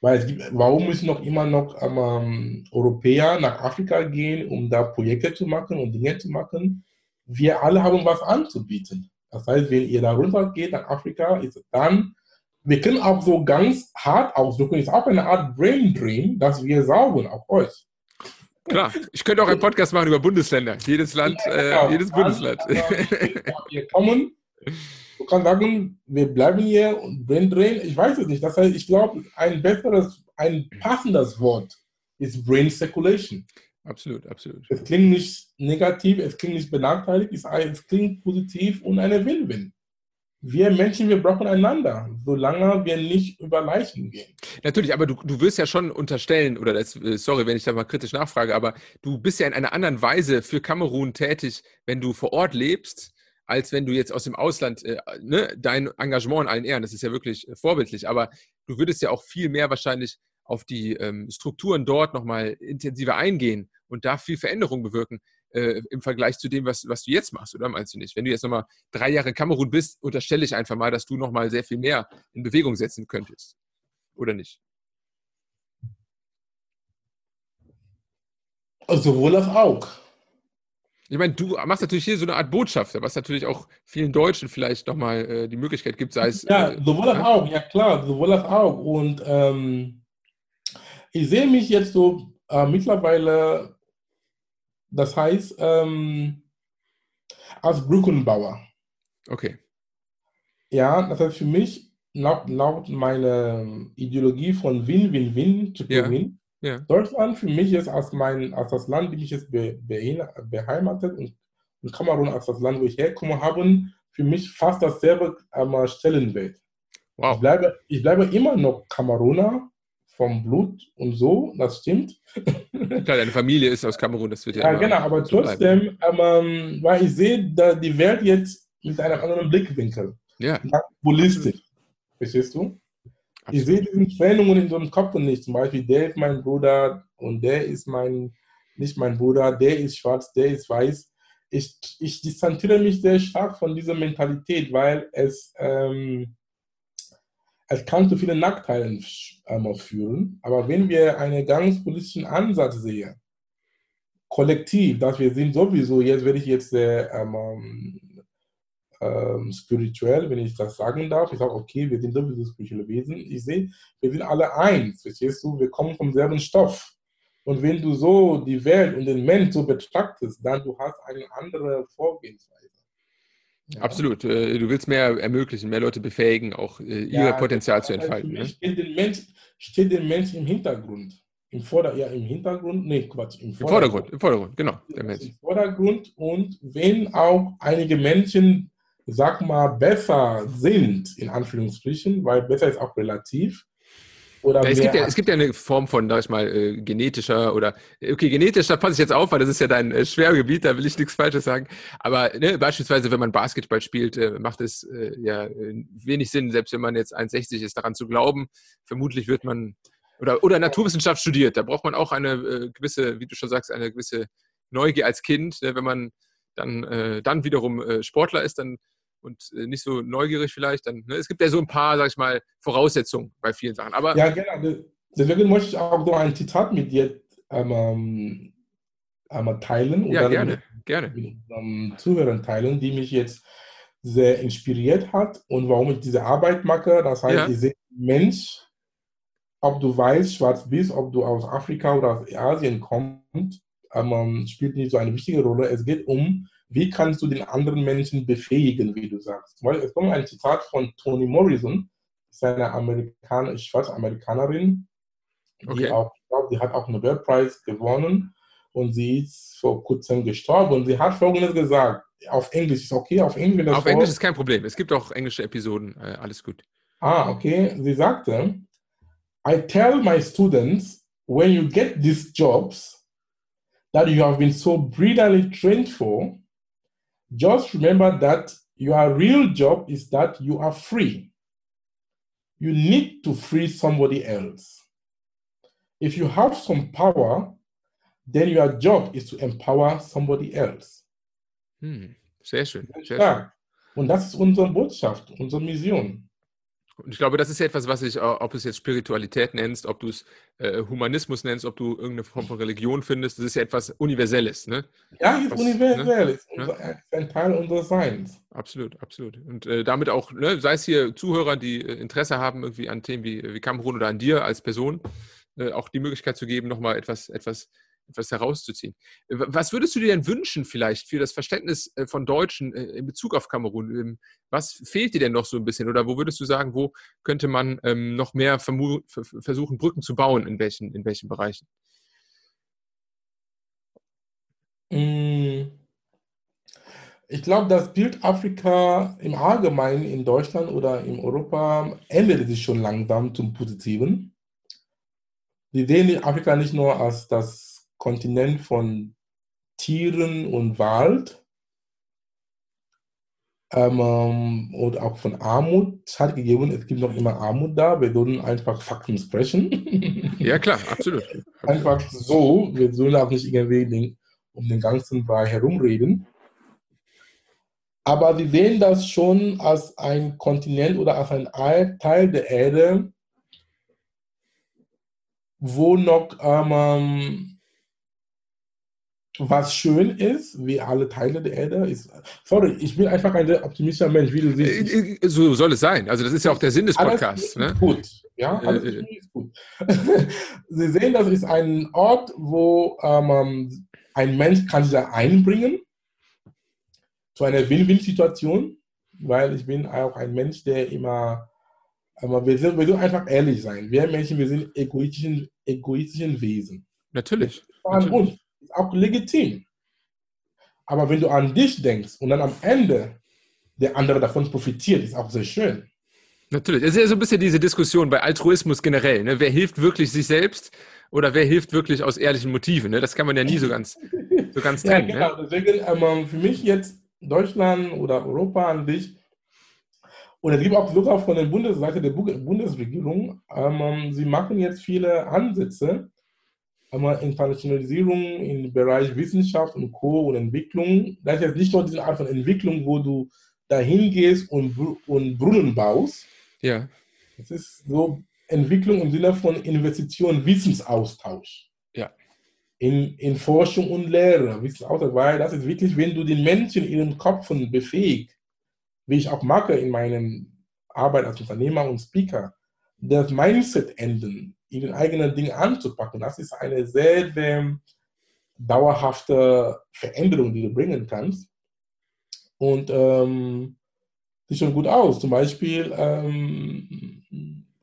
weil es gibt, warum müssen noch immer noch ähm, Europäer nach Afrika gehen, um da Projekte zu machen und Dinge zu machen? Wir alle haben was anzubieten. Das heißt, wenn ihr da runter geht nach Afrika, ist dann, wir können auch so ganz hart ausdrücken, ist auch eine Art Brain Dream, dass wir saugen auf euch. Klar, ich könnte auch einen Podcast machen über Bundesländer. Jedes Land, ja, genau. äh, jedes Bundesland. wir kommen, du kannst sagen, wir bleiben hier und drehen, drehen. Ich weiß es nicht. Das heißt, ich glaube, ein besseres, ein passendes Wort ist Brain Circulation. Absolut, absolut. Es klingt nicht negativ, es klingt nicht benachteiligt, es, klingt positiv und eine Win-Win. Wir Menschen, wir brauchen einander, solange wir nicht über Leichen gehen. Natürlich, aber du, du wirst ja schon unterstellen, oder das, äh, sorry, wenn ich da mal kritisch nachfrage, aber du bist ja in einer anderen Weise für Kamerun tätig, wenn du vor Ort lebst, als wenn du jetzt aus dem Ausland, äh, ne, dein Engagement in allen Ehren, das ist ja wirklich äh, vorbildlich, aber du würdest ja auch viel mehr wahrscheinlich auf die ähm, Strukturen dort nochmal intensiver eingehen und da viel Veränderung bewirken äh, im Vergleich zu dem, was, was du jetzt machst, oder meinst du nicht? Wenn du jetzt nochmal drei Jahre in Kamerun bist, unterstelle ich einfach mal, dass du nochmal sehr viel mehr in Bewegung setzen könntest. Oder nicht? Also sowohl als auch. Ich meine, du machst natürlich hier so eine Art Botschafter, was natürlich auch vielen Deutschen vielleicht nochmal äh, die Möglichkeit gibt, sei es. Ja, äh, sowohl als auch, ja klar, sowohl als auch. Und ähm, ich sehe mich jetzt so äh, mittlerweile das heißt, ähm, als Brückenbauer. Okay. Ja, das heißt für mich, laut, laut meiner Ideologie von Win, Win, Win zu ja. Win, ja. Deutschland für mich ist als, mein, als das Land, bin ich jetzt be, be, beheimatet und, und Kamerun als das Land, wo ich herkomme, haben für mich fast dasselbe ähm, Stellenwert. Wow. Ich, bleibe, ich bleibe immer noch Kameruner, vom Blut und so, das stimmt. Klar, deine Familie ist aus Kamerun, das wird ja. Ja, genau, aber so trotzdem, ähm, weil ich sehe da die Welt jetzt mit einem anderen Blickwinkel. Ja. Populistisch. Verstehst du? Absolut. Ich sehe diese Trennungen in so einem Kopf nicht. Zum Beispiel, der ist mein Bruder und der ist mein, nicht mein Bruder, der ist schwarz, der ist weiß. Ich, ich distanziere mich sehr stark von dieser Mentalität, weil es ähm, es kann zu vielen Nachteilen ähm, führen. Aber wenn wir einen ganz politischen Ansatz sehen, kollektiv, dass wir sind sowieso, jetzt werde ich jetzt sehr ähm, ähm, spirituell, wenn ich das sagen darf. Ich sage, okay, wir sind sowieso spirituelle Wesen. Ich sehe, wir sind alle eins, verstehst du? Wir kommen vom selben Stoff. Und wenn du so die Welt und den Mensch so betrachtest, dann du hast eine andere Vorgehensweise. Ja. Absolut. Äh, du willst mehr ermöglichen, mehr Leute befähigen, auch äh, ihr ja, Potenzial zu entfalten. Ne? Steht, den Mensch, steht der Mensch im Hintergrund. Im Vorder ja, im Hintergrund, nee, Quatsch, im Vordergrund. Im Vordergrund, im Vordergrund genau. Der Mensch. Im Vordergrund und wenn auch einige Menschen, sag mal, besser sind, in Anführungsstrichen, weil besser ist auch relativ, oder ja, es, gibt ja, es gibt ja eine Form von, sag ich mal, äh, genetischer oder, okay, genetisch, da passe ich jetzt auf, weil das ist ja dein äh, Schwergebiet, da will ich nichts Falsches sagen. Aber ne, beispielsweise, wenn man Basketball spielt, äh, macht es äh, ja wenig Sinn, selbst wenn man jetzt 1,60 ist, daran zu glauben. Vermutlich wird man, oder, oder Naturwissenschaft studiert, da braucht man auch eine äh, gewisse, wie du schon sagst, eine gewisse Neugier als Kind. Ne? Wenn man dann, äh, dann wiederum Sportler ist, dann und äh, nicht so neugierig vielleicht, dann, ne? es gibt ja so ein paar, sag ich mal, Voraussetzungen bei vielen Sachen. Aber ja, genau. Deswegen möchte ich auch noch ein Zitat mit dir ähm, einmal teilen. Ja, gerne, mit, gerne. Mit ähm, Zuhörern teilen, die mich jetzt sehr inspiriert hat und warum ich diese Arbeit mache. Das heißt, ja. ich sehe Mensch, ob du weiß, schwarz bist, ob du aus Afrika oder aus Asien kommst, ähm, spielt nicht so eine wichtige Rolle. Es geht um wie kannst du den anderen Menschen befähigen, wie du sagst. Es kommt ein Zitat von Toni Morrison, ist eine Amerikaner, schwarze Amerikanerin, die okay. auch, die hat auch einen Nobelpreis gewonnen und sie ist vor kurzem gestorben und sie hat folgendes gesagt, auf Englisch, ist okay, auf Englisch? Auf Englisch ist kein Problem, es gibt auch englische Episoden, äh, alles gut. Ah, okay, sie sagte, I tell my students, when you get these jobs that you have been so brilliantly trained for, Just remember that your real job is that you are free. You need to free somebody else. If you have some power, then your job is to empower somebody else. Hm, sehr schön. Sehr schön. Und das ist unsere Botschaft, unsere Mission. Und ich glaube, das ist etwas, was ich, ob du es jetzt Spiritualität nennst, ob du es äh, Humanismus nennst, ob du irgendeine Form von Religion findest, das ist ja etwas Universelles. Ne? Ja, es ist universell, ne? ist unser, ein Teil unseres Seins. Absolut, absolut. Und äh, damit auch, ne, sei es hier Zuhörer, die äh, Interesse haben irgendwie an Themen wie, wie Kamerun oder an dir als Person, äh, auch die Möglichkeit zu geben, nochmal etwas, etwas etwas herauszuziehen. Was würdest du dir denn wünschen vielleicht für das Verständnis äh, von Deutschen äh, in Bezug auf Kamerun? Ähm, was fehlt dir denn noch so ein bisschen? Oder wo würdest du sagen, wo könnte man ähm, noch mehr versuchen, Brücken zu bauen? In welchen, in welchen Bereichen? Mm. Ich glaube, das Bild Afrika im Allgemeinen in Deutschland oder in Europa ändert sich schon langsam zum Positiven. Wir sehen Afrika nicht nur als das Kontinent von Tieren und Wald ähm, und auch von Armut. Es hat gegeben, es gibt noch immer Armut da. Wir sollen einfach Fakten sprechen. Ja, klar, absolut. einfach so. Wir sollen auch nicht irgendwie um den ganzen Brei herumreden. Aber wir sehen das schon als ein Kontinent oder als ein Teil der Erde, wo noch ähm, was schön ist, wie alle Teile der Erde. Ist, sorry, ich bin einfach ein optimistischer Mensch, wie du siehst. Äh, äh, so soll es sein. Also das ist ja auch der Sinn des Podcasts. Alles ne? gut. Ja, alles äh, ist gut. Sie sehen, das ist ein Ort, wo ähm, ein Mensch kann sich da einbringen zu einer Win-Win-Situation, weil ich bin auch ein Mensch, der immer, aber wir sind, wir sind einfach ehrlich sein. Wir Menschen, wir sind egoistischen, egoistischen Wesen. Natürlich. Das ist auch legitim. Aber wenn du an dich denkst und dann am Ende der andere davon profitiert, ist auch sehr schön. Natürlich. Es ist ja so ein bisschen diese Diskussion bei Altruismus generell. Ne? Wer hilft wirklich sich selbst oder wer hilft wirklich aus ehrlichen Motiven? Ne? Das kann man ja nie so ganz, so ganz trennen. ja, genau. Ne? Deswegen ähm, für mich jetzt Deutschland oder Europa an sich. Und es gibt auch sogar von der Bundesseite der Bundesregierung, ähm, sie machen jetzt viele Ansätze, einmal Internationalisierung im Bereich Wissenschaft und Co. und Entwicklung. Das ist jetzt nicht nur diese Art von Entwicklung, wo du dahin gehst und, und Brunnen baust. Ja. Es ist so Entwicklung im Sinne von Investition, Wissensaustausch in, in Forschung und Lehre, weil das ist wirklich, wenn du den Menschen in ihren Köpfen befähigt, wie ich auch mache in meiner Arbeit als Unternehmer und Speaker, das Mindset enden, ihren eigenen Dinge anzupacken, das ist eine sehr, sehr dauerhafte Veränderung, die du bringen kannst. Und ähm, sieht schon gut aus. Zum Beispiel, ähm,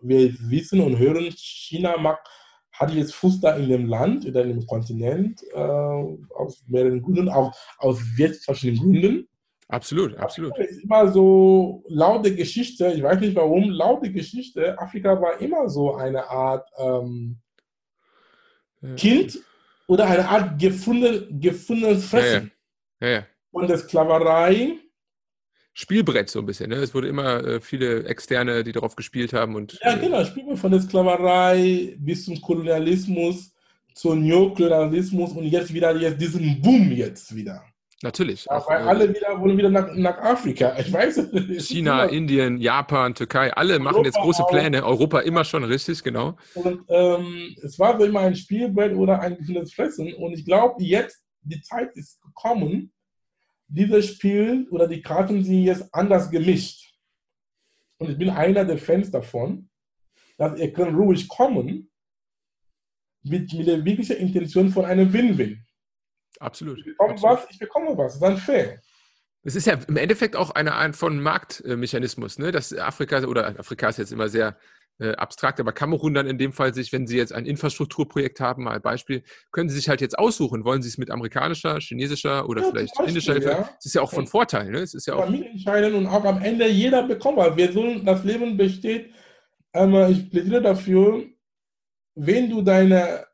wir wissen und hören, China macht hat jetzt Fuß da in dem Land oder in dem Kontinent äh, aus mehreren Gründen, auch aus wirtschaftlichen Gründen. Absolut, absolut. Es ist immer so laute Geschichte, ich weiß nicht warum, laute Geschichte. Afrika war immer so eine Art ähm, Kind oder eine Art gefunden, gefundenes Fressen. Ja, ja. Ja, Von der Sklaverei Spielbrett so ein bisschen. Ne? Es wurde immer äh, viele Externe, die darauf gespielt haben. Und, ja, genau. Spielbrett von der Sklaverei bis zum Kolonialismus, zum Neokolonialismus und jetzt wieder jetzt diesen Boom jetzt wieder. Natürlich. Ja, weil äh, alle wieder wollen wieder nach, nach Afrika. Ich weiß China, Indien, Japan, Türkei, alle Europa machen jetzt große Pläne. Auch. Europa immer schon richtig, genau. Und ähm, es war so immer ein Spielbrett oder ein gefundenes Fressen. Und ich glaube, jetzt die Zeit ist gekommen, dieses Spiel oder die Karten sind jetzt anders gemischt. Und ich bin einer der Fans davon, dass ihr könnt ruhig kommen mit, mit der wirklichen Intention von einem Win-Win. Absolut. Ich bekomme, Absolut. Was, ich bekomme was, dann fair. Es ist ja im Endeffekt auch eine Art von Marktmechanismus, ne? dass Afrika, oder Afrika ist jetzt immer sehr äh, abstrakt, aber Kamerun dann in dem Fall sich, wenn Sie jetzt ein Infrastrukturprojekt haben, mal Beispiel, können Sie sich halt jetzt aussuchen, wollen Sie es mit amerikanischer, chinesischer oder ja, vielleicht Beispiel, indischer Hilfe? Ja. Es ist ja auch von Vorteil. Ne? Es ist ja auch entscheiden und auch am Ende jeder bekommt, weil wir sollen, das Leben besteht, ähm, ich plädiere dafür, wenn du deine,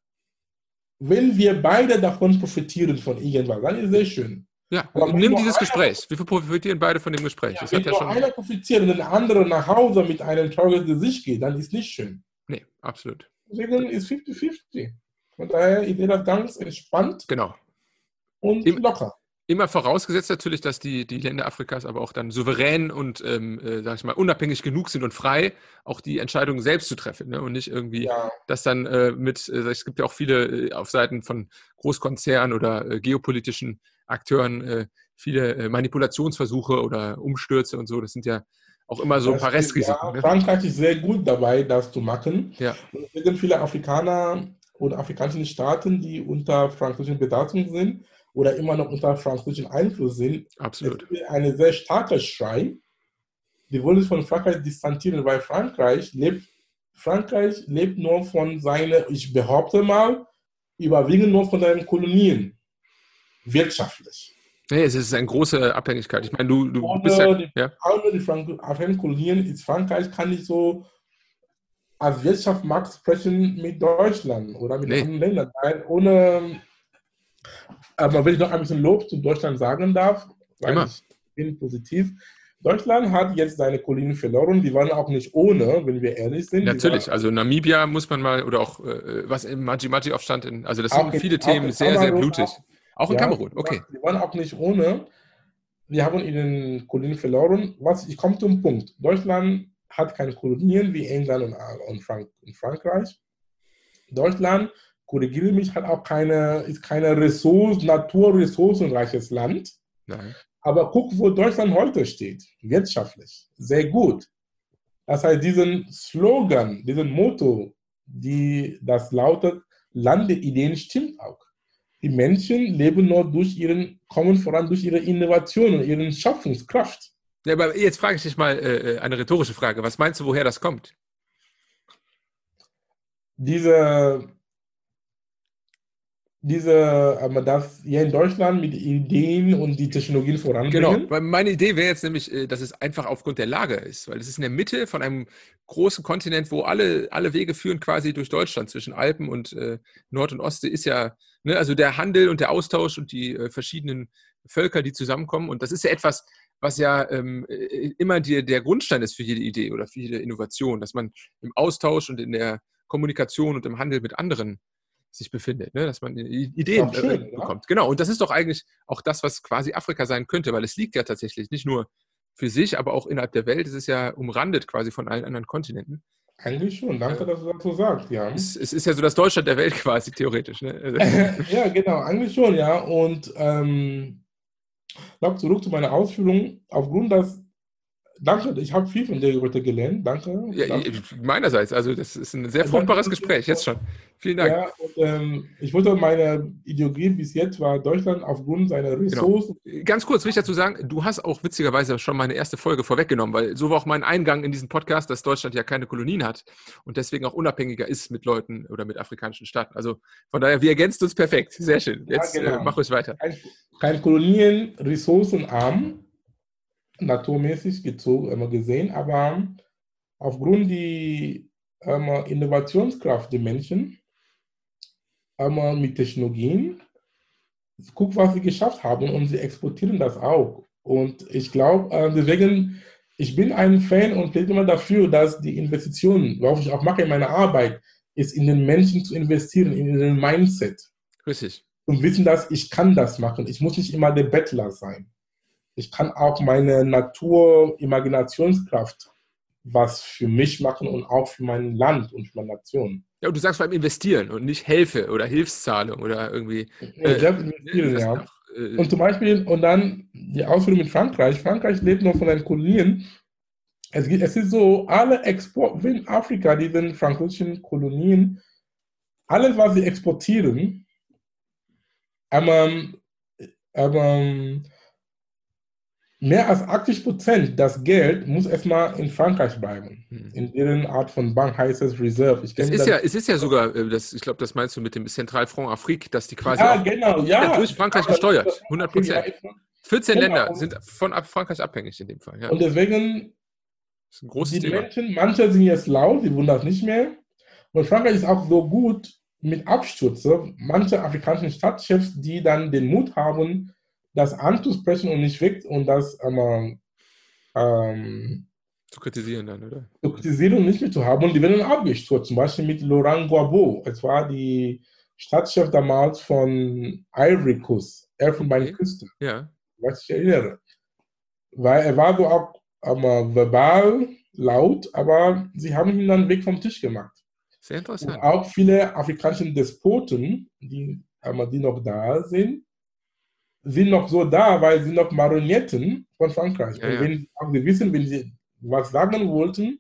wenn wir beide davon profitieren von irgendwas, dann ist es sehr schön. Ja, nimm dieses Gespräch. Wir profitieren beide von dem Gespräch. Ja, das wenn hat ja schon... einer profitiert und der andere nach Hause mit einem traurigen Gesicht geht, dann ist nicht schön. Nee, absolut. Deswegen ist 50-50. Von daher ist jeder ganz entspannt. Genau. Und Im, locker. Immer vorausgesetzt natürlich, dass die, die Länder Afrikas aber auch dann souverän und, ähm, äh, sag ich mal, unabhängig genug sind und frei, auch die Entscheidungen selbst zu treffen. Ne? Und nicht irgendwie ja. das dann äh, mit, äh, es gibt ja auch viele äh, auf Seiten von Großkonzernen oder äh, geopolitischen Akteuren äh, viele Manipulationsversuche oder Umstürze und so. Das sind ja auch immer so ein paar Restrisiken. Ja, ne? Frankreich ist sehr gut dabei, das zu machen. Ja. Es sind viele Afrikaner oder afrikanische Staaten, die unter französischen Besatzung sind oder immer noch unter französischen Einfluss sind. Absolut. Es ist eine sehr starke Schrei. Die wollen sich von Frankreich distanzieren, weil Frankreich lebt, Frankreich lebt nur von seinen, ich behaupte mal, überwiegend nur von seinen Kolonien wirtschaftlich. Nee, es ist eine große Abhängigkeit. Ich meine, du, du ohne bist ja. die, ja. ohne die Frank ist Frankreich kann nicht so als Wirtschaftsmarkt sprechen mit Deutschland oder mit Nee. anderen Ländern. Weil ohne, aber wenn ich noch ein bisschen Lob zu Deutschland sagen darf, weil Immer. ich bin positiv. Deutschland hat jetzt seine Kolonien verloren. Die waren auch nicht ohne, wenn wir ehrlich sind. Die Natürlich, also Namibia muss man mal, oder auch äh, was im Maji-Maji-Aufstand, in- also das sind in- viele Themen sehr, sehr blutig. auch- Auch in Ja, Kamerun, okay. Die waren auch nicht ohne. Wir haben in den Kolonien verloren. Was, ich komme zum Punkt. Deutschland hat keine Kolonien wie England und, und, Frank, und Frankreich. Deutschland, korrigiere mich, hat auch keine, ist keine Ressource, naturressourcenreiches Land. Nein. Aber guck, wo Deutschland heute steht. Wirtschaftlich. Sehr gut. Das heißt, diesen Slogan, diesen Motto, die, das lautet, Land der Ideen stimmt auch. Die Menschen leben nur durch ihren, kommen voran durch ihre Innovation und ihre Schöpfungskraft. Ja, aber jetzt frage ich dich mal äh, eine rhetorische Frage. Was meinst du, woher das kommt? Diese, diese, aber das hier in Deutschland mit Ideen und die Technologien voranbringen. Genau, weil meine Idee wäre jetzt nämlich, äh, dass es einfach aufgrund der Lage ist, weil es ist in der Mitte von einem großen Kontinent, wo alle, alle Wege führen quasi durch Deutschland zwischen Alpen und äh, Nord- und Ostsee ist ja, ne, also der Handel und der Austausch und die äh, verschiedenen Völker, die zusammenkommen und das ist ja etwas, was ja ähm, äh, immer die, der Grundstein ist für jede Idee oder für jede Innovation, dass man im Austausch und in der Kommunikation und im Handel mit anderen sich befindet, ne? dass man Ideen schön, äh, oder? bekommt. Genau, und das ist doch eigentlich auch das, was quasi Afrika sein könnte, weil es liegt ja tatsächlich nicht nur für sich, aber auch innerhalb der Welt. Es ist ja umrandet quasi von allen anderen Kontinenten. Eigentlich schon. Danke, dass du das so sagst, ja. Es, es ist ja so das Deutschland der Welt quasi, theoretisch. Ne? Also, ja, genau, eigentlich schon, ja. Und ähm, noch zurück zu meiner Ausführung. Aufgrund des, danke, ich habe viel von dir heute gelernt. Danke. ja, danke. meinerseits, also das ist ein sehr Ja, fruchtbares. Gespräch, jetzt schon. Vielen Dank. Ja, und, ähm, ich wollte meine Ideologie bis jetzt war Deutschland aufgrund seiner Ressourcen. Ganz kurz will ich dazu sagen, du hast auch witzigerweise schon meine erste Folge vorweggenommen, weil so war auch mein Eingang in diesen Podcast, dass Deutschland ja keine Kolonien hat und deswegen auch unabhängiger ist mit Leuten oder mit afrikanischen Staaten. Also von daher, wir ergänzen uns perfekt. Sehr schön. Jetzt Ja, genau. äh, mach ruhig weiter. Kein, kein Kolonien, ressourcenarm, naturmäßig gezogen, immer gesehen, aber aufgrund die ähm, Innovationskraft der Menschen ähm, mit Technologien, guck, was sie geschafft haben und sie exportieren das auch. Und ich glaube, äh, deswegen, ich bin ein Fan und plädiere immer dafür, dass die Investitionen, was ich auch mache in meiner Arbeit, ist in den Menschen zu investieren, in den Mindset Richtig. und wissen, dass ich kann das machen. Ich muss nicht immer der Bettler sein. Ich kann auch meine Natur-Imaginationskraft was für mich machen und auch für mein Land und für meine Nation. Ja, und du sagst vor allem investieren und nicht Hilfe oder Hilfszahlung oder irgendwie. Ja, selbst investieren, ja. auch, äh, Und zum Beispiel, und dann die Ausführung mit Frankreich. Frankreich lebt noch von den Kolonien. Es, gibt, es ist so, alle Export, wenn Afrika, diese französischen Kolonien, alles, was sie exportieren, ähm, ähm, mehr als 80 Prozent das Geld muss erstmal in Frankreich bleiben. hm. In deren Art von Bank heißt es Reserve. Ich es, ist ja, es ist ja sogar, äh, das, ich glaube, das meinst du mit dem Zentralfront Afrique, dass die quasi ja, genau, ja. durch Frankreich Aber- gesteuert. 100 Prozent. 14 Genau. Länder sind von Frankreich abhängig in dem Fall. Ja. Und deswegen Das ist ein großes die Thema. Menschen, manche sind jetzt laut, die wollen das nicht mehr. Und Frankreich ist auch so gut mit Absturz. So. Manche afrikanischen Stadtchefs, die dann den Mut haben, das anzusprechen und nicht weg und das ähm, ähm, Zu kritisieren dann, oder? zu kritisieren und nicht mehr zu haben. Und die werden abgestürzt. Zum Beispiel mit Laurent Gbagbo. Es war die Stadtchef damals von Ivory Coast, Elfenbeinküste. Ja. was ich erinnere. Weil er war so auch ähm, verbal laut, aber sie haben ihn dann weg vom Tisch gemacht. Sehr Und interessant. auch viele afrikanische Despoten, die, ähm, die noch da sind, sind noch so da, weil sie noch Marionetten von Frankreich. Ja, Und ja. wenn auch sie wissen, wenn sie was sagen wollten,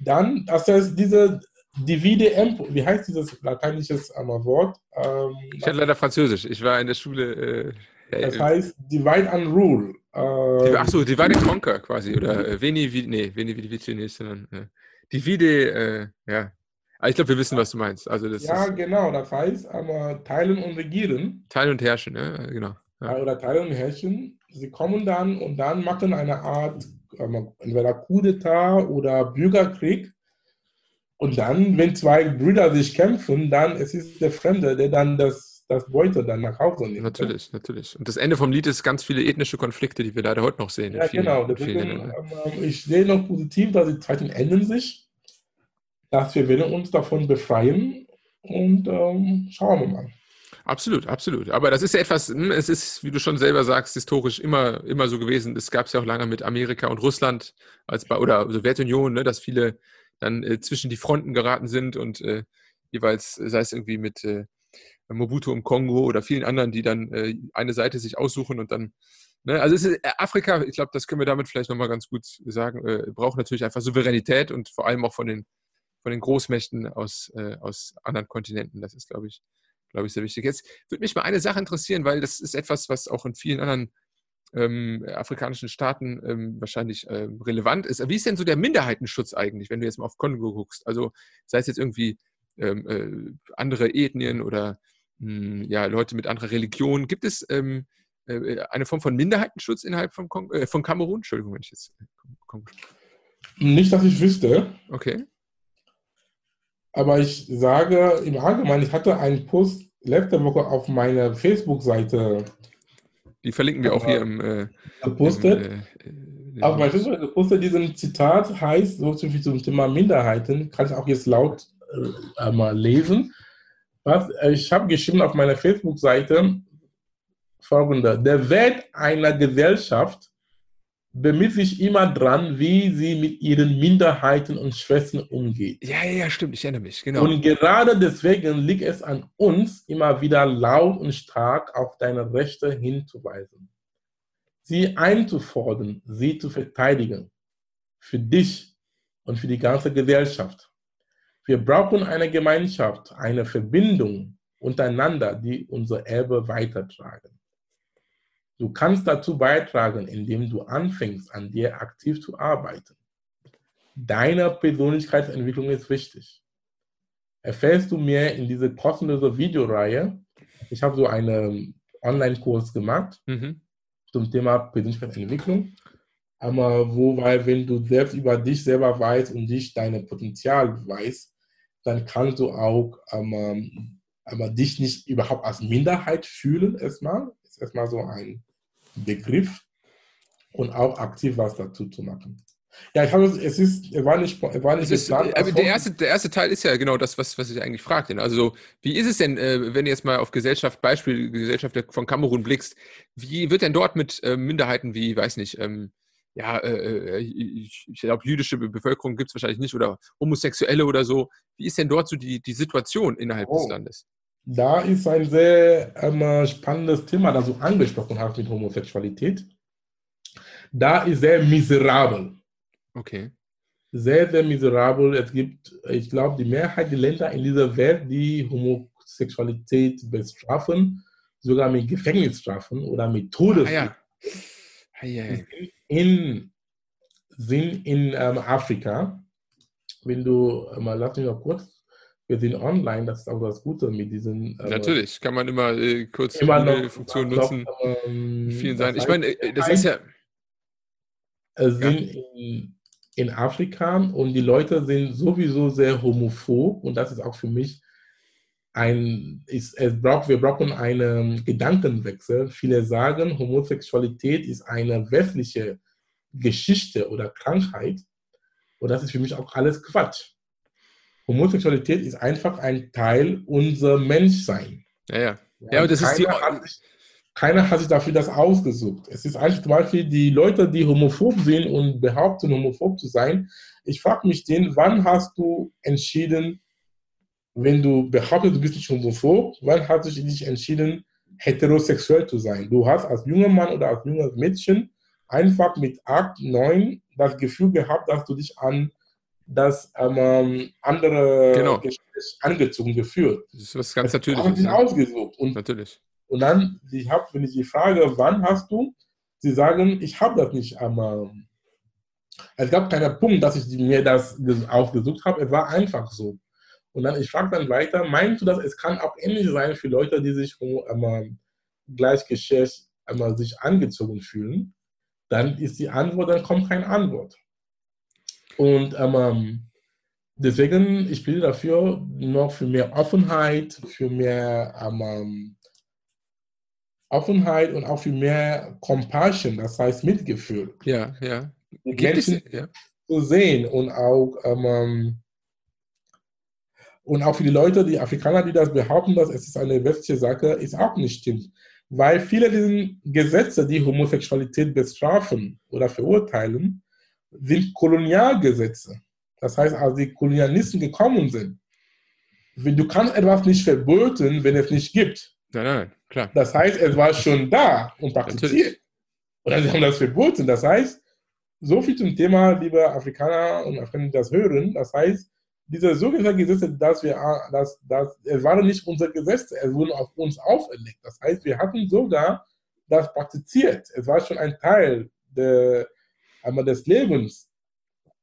dann, das heißt, diese Divide Impo, wie heißt dieses lateinische ähm, Wort? Ähm, Ich hatte leider Französisch. Ich war in der Schule. Äh, das heißt Divide and Rule. Ähm, Ach so, Divide and Conquer quasi. Oder äh, Veni, Vidi, nee, Veni, Vidi, Vici nicht, sondern äh, Divide, äh, ja. Aber ich glaube, wir wissen, was du meinst. Also das Ja, ist genau. Das heißt, aber teilen und regieren. Teilen und Herrschen, ne? Genau. Ja. oder Teile und Herrchen. Sie kommen dann und dann machen eine Art ähm, entweder Coup d'etat oder Bürgerkrieg. Und dann, wenn zwei Brüder sich kämpfen, dann es ist der Fremde, der dann das, das Beute dann nach Hause nimmt. Natürlich, natürlich. Und das Ende vom Lied ist ganz viele ethnische Konflikte, die wir leider heute noch sehen. Ja, vielen, genau. Deswegen, ähm, ich sehe noch positiv, dass die Zeiten ändern sich, dass wir werden uns davon befreien und ähm, schauen wir mal. Absolut, absolut. Aber das ist ja etwas, hm, es ist, wie du schon selber sagst, historisch immer, immer so gewesen. Es gab es ja auch lange mit Amerika und Russland als bei, oder Sowjetunion, ne, dass viele dann äh, zwischen die Fronten geraten sind und äh, jeweils, sei es irgendwie mit äh, Mobutu im Kongo oder vielen anderen, die dann äh, eine Seite sich aussuchen und dann, ne, also ist, äh, Afrika, ich glaube, das können wir damit vielleicht nochmal ganz gut sagen, äh, braucht natürlich einfach Souveränität und vor allem auch von den, von den Großmächten aus, aus anderen Kontinenten. Das ist, glaube ich, glaube ich, sehr wichtig. Jetzt würde mich mal eine Sache interessieren, weil das ist etwas, was auch in vielen anderen ähm, afrikanischen Staaten ähm, wahrscheinlich ähm, relevant ist. Wie ist denn so der Minderheitenschutz eigentlich, wenn du jetzt mal auf Kongo guckst? Also sei es jetzt irgendwie ähm, äh, andere Ethnien oder mh, hm, ja, Leute mit anderer Religion. Gibt es ähm, äh, eine Form von Minderheitenschutz innerhalb von, Kon äh, von Kamerun? Entschuldigung, wenn ich jetzt. Äh, Nicht, dass ich wüsste. Okay. Aber ich sage im Allgemeinen, ich hatte einen Post letzte Woche auf meiner Facebook-Seite. Die verlinken wir auch hier im. Äh, gepostet. Im, äh, auf meiner Facebook gepostet, diesem Zitat heißt, so zum, zum Thema Minderheiten, kann ich auch jetzt laut äh, mal lesen. Was, äh, ich habe geschrieben auf meiner Facebook-Seite folgende: Der Wert einer Gesellschaft bemüht sich immer dran, wie sie mit ihren Minderheiten und Schwestern umgeht. Ja, ja, ja, stimmt, ich erinnere mich, genau. Und gerade deswegen liegt es an uns, immer wieder laut und stark auf deine Rechte hinzuweisen. Sie einzufordern, sie zu verteidigen. Für dich und für die ganze Gesellschaft. Wir brauchen eine Gemeinschaft, eine Verbindung untereinander, die unser Erbe weitertragen. Du kannst dazu beitragen, indem du anfängst, an dir aktiv zu arbeiten. Deine Persönlichkeitsentwicklung ist wichtig. Erfährst du mehr in dieser kostenlosen Videoreihe? Ich habe so einen Online-Kurs gemacht mhm. zum Thema Persönlichkeitsentwicklung. Aber wo, weil wenn du selbst über dich selber weißt und dich deine Potenzial weißt, dann kannst du auch ähm, aber dich nicht überhaupt als Minderheit fühlen erstmal, ist erstmal so ein Begriff und auch aktiv was dazu zu machen. Ja, ich habe es ist, er war nicht, er war nicht ist, geplant, aber der erste, der erste Teil ist ja genau das, was, was ich eigentlich fragte. Also, wie ist es denn, äh, wenn du jetzt mal auf Gesellschaft, Beispiel Gesellschaft von Kamerun blickst, wie wird denn dort mit äh, Minderheiten wie, weiß nicht, ähm, ja, äh, ich, ich glaube, jüdische Bevölkerung gibt es wahrscheinlich nicht oder Homosexuelle oder so. Wie ist denn dort so die, die Situation innerhalb oh. des Landes? Da ist ein sehr ähm, spannendes Thema, das du angesprochen hast mit Homosexualität. Da ist sehr miserabel. Okay. Sehr, sehr miserabel. Es gibt, ich glaube, die Mehrheit der Länder in dieser Welt, die Homosexualität bestrafen, sogar mit Gefängnisstrafen oder mit Todes. Ah, ja. Ah, ja, ja. In, sind in ähm, Afrika. Wenn du, mal lass mich mal kurz wir sind online, das ist auch das Gute mit diesen. Äh, Natürlich, kann man immer äh, kurz noch, Funktion nutzen. Ähm, vielen sein. Ich meine, äh, das ist ja. sind in, in Afrika und die Leute sind sowieso sehr homophob und das ist auch für mich ein, ist, es braucht, wir brauchen einen Gedankenwechsel. Viele sagen, Homosexualität ist eine westliche Geschichte oder Krankheit und das ist für mich auch alles Quatsch. Homosexualität ist einfach ein Teil unser Menschsein. Ja, ja. Ja, und das keiner ist die. Hat sich, keiner hat sich dafür das ausgesucht. Es ist eigentlich zum Beispiel die Leute, die homophob sind und behaupten, homophob zu sein. Ich frage mich den, wann hast du entschieden, wenn du behauptest, du bist nicht homophob, wann hast du dich entschieden, heterosexuell zu sein? Du hast als junger Mann oder als junges Mädchen einfach mit 8, 9 das Gefühl gehabt, dass du dich an das ähm, andere genau. Angezogen geführt. Das ist was ganz das Natürliches. Sie ausgesucht. Und, Natürlich. Und dann, ich hab, wenn ich die Frage, wann hast du, sie sagen, ich habe das nicht einmal. Ähm, es gab keinen Punkt, dass ich mir das aufgesucht habe. Es war einfach so. Und dann, ich frage dann weiter, meinst du, dass es kann auch ähnlich sein für Leute, die sich ähm, Gleichgeschlecht einmal sich angezogen fühlen, dann ist die Antwort, dann kommt keine Antwort. Und ähm, deswegen, ich bin dafür noch für mehr Offenheit, für mehr ähm, Offenheit und auch für mehr Compassion, das heißt Mitgefühl. Ja, ja. Die Menschen es, ja. zu sehen und auch ähm, und auch für die Leute, die Afrikaner, die das behaupten, dass es ist eine westliche Sache, ist auch nicht stimmt. Weil viele dieser Gesetze, die Homosexualität bestrafen oder verurteilen, sind Kolonialgesetze. Das heißt, als die Kolonialisten gekommen sind, du kannst etwas nicht verboten, wenn es nicht gibt. Nein, nein, klar. Das heißt, es war schon da und praktiziert. Oder sie haben das verboten. Das heißt, so viel zum Thema, liebe Afrikaner und Afrikaner, die das hören. Das heißt, diese sogenannten Gesetze, dass wir, dass, dass, es waren nicht unsere Gesetze, es wurden auf uns auferlegt. Das heißt, wir hatten sogar das praktiziert. Es war schon ein Teil der, einmal des Lebens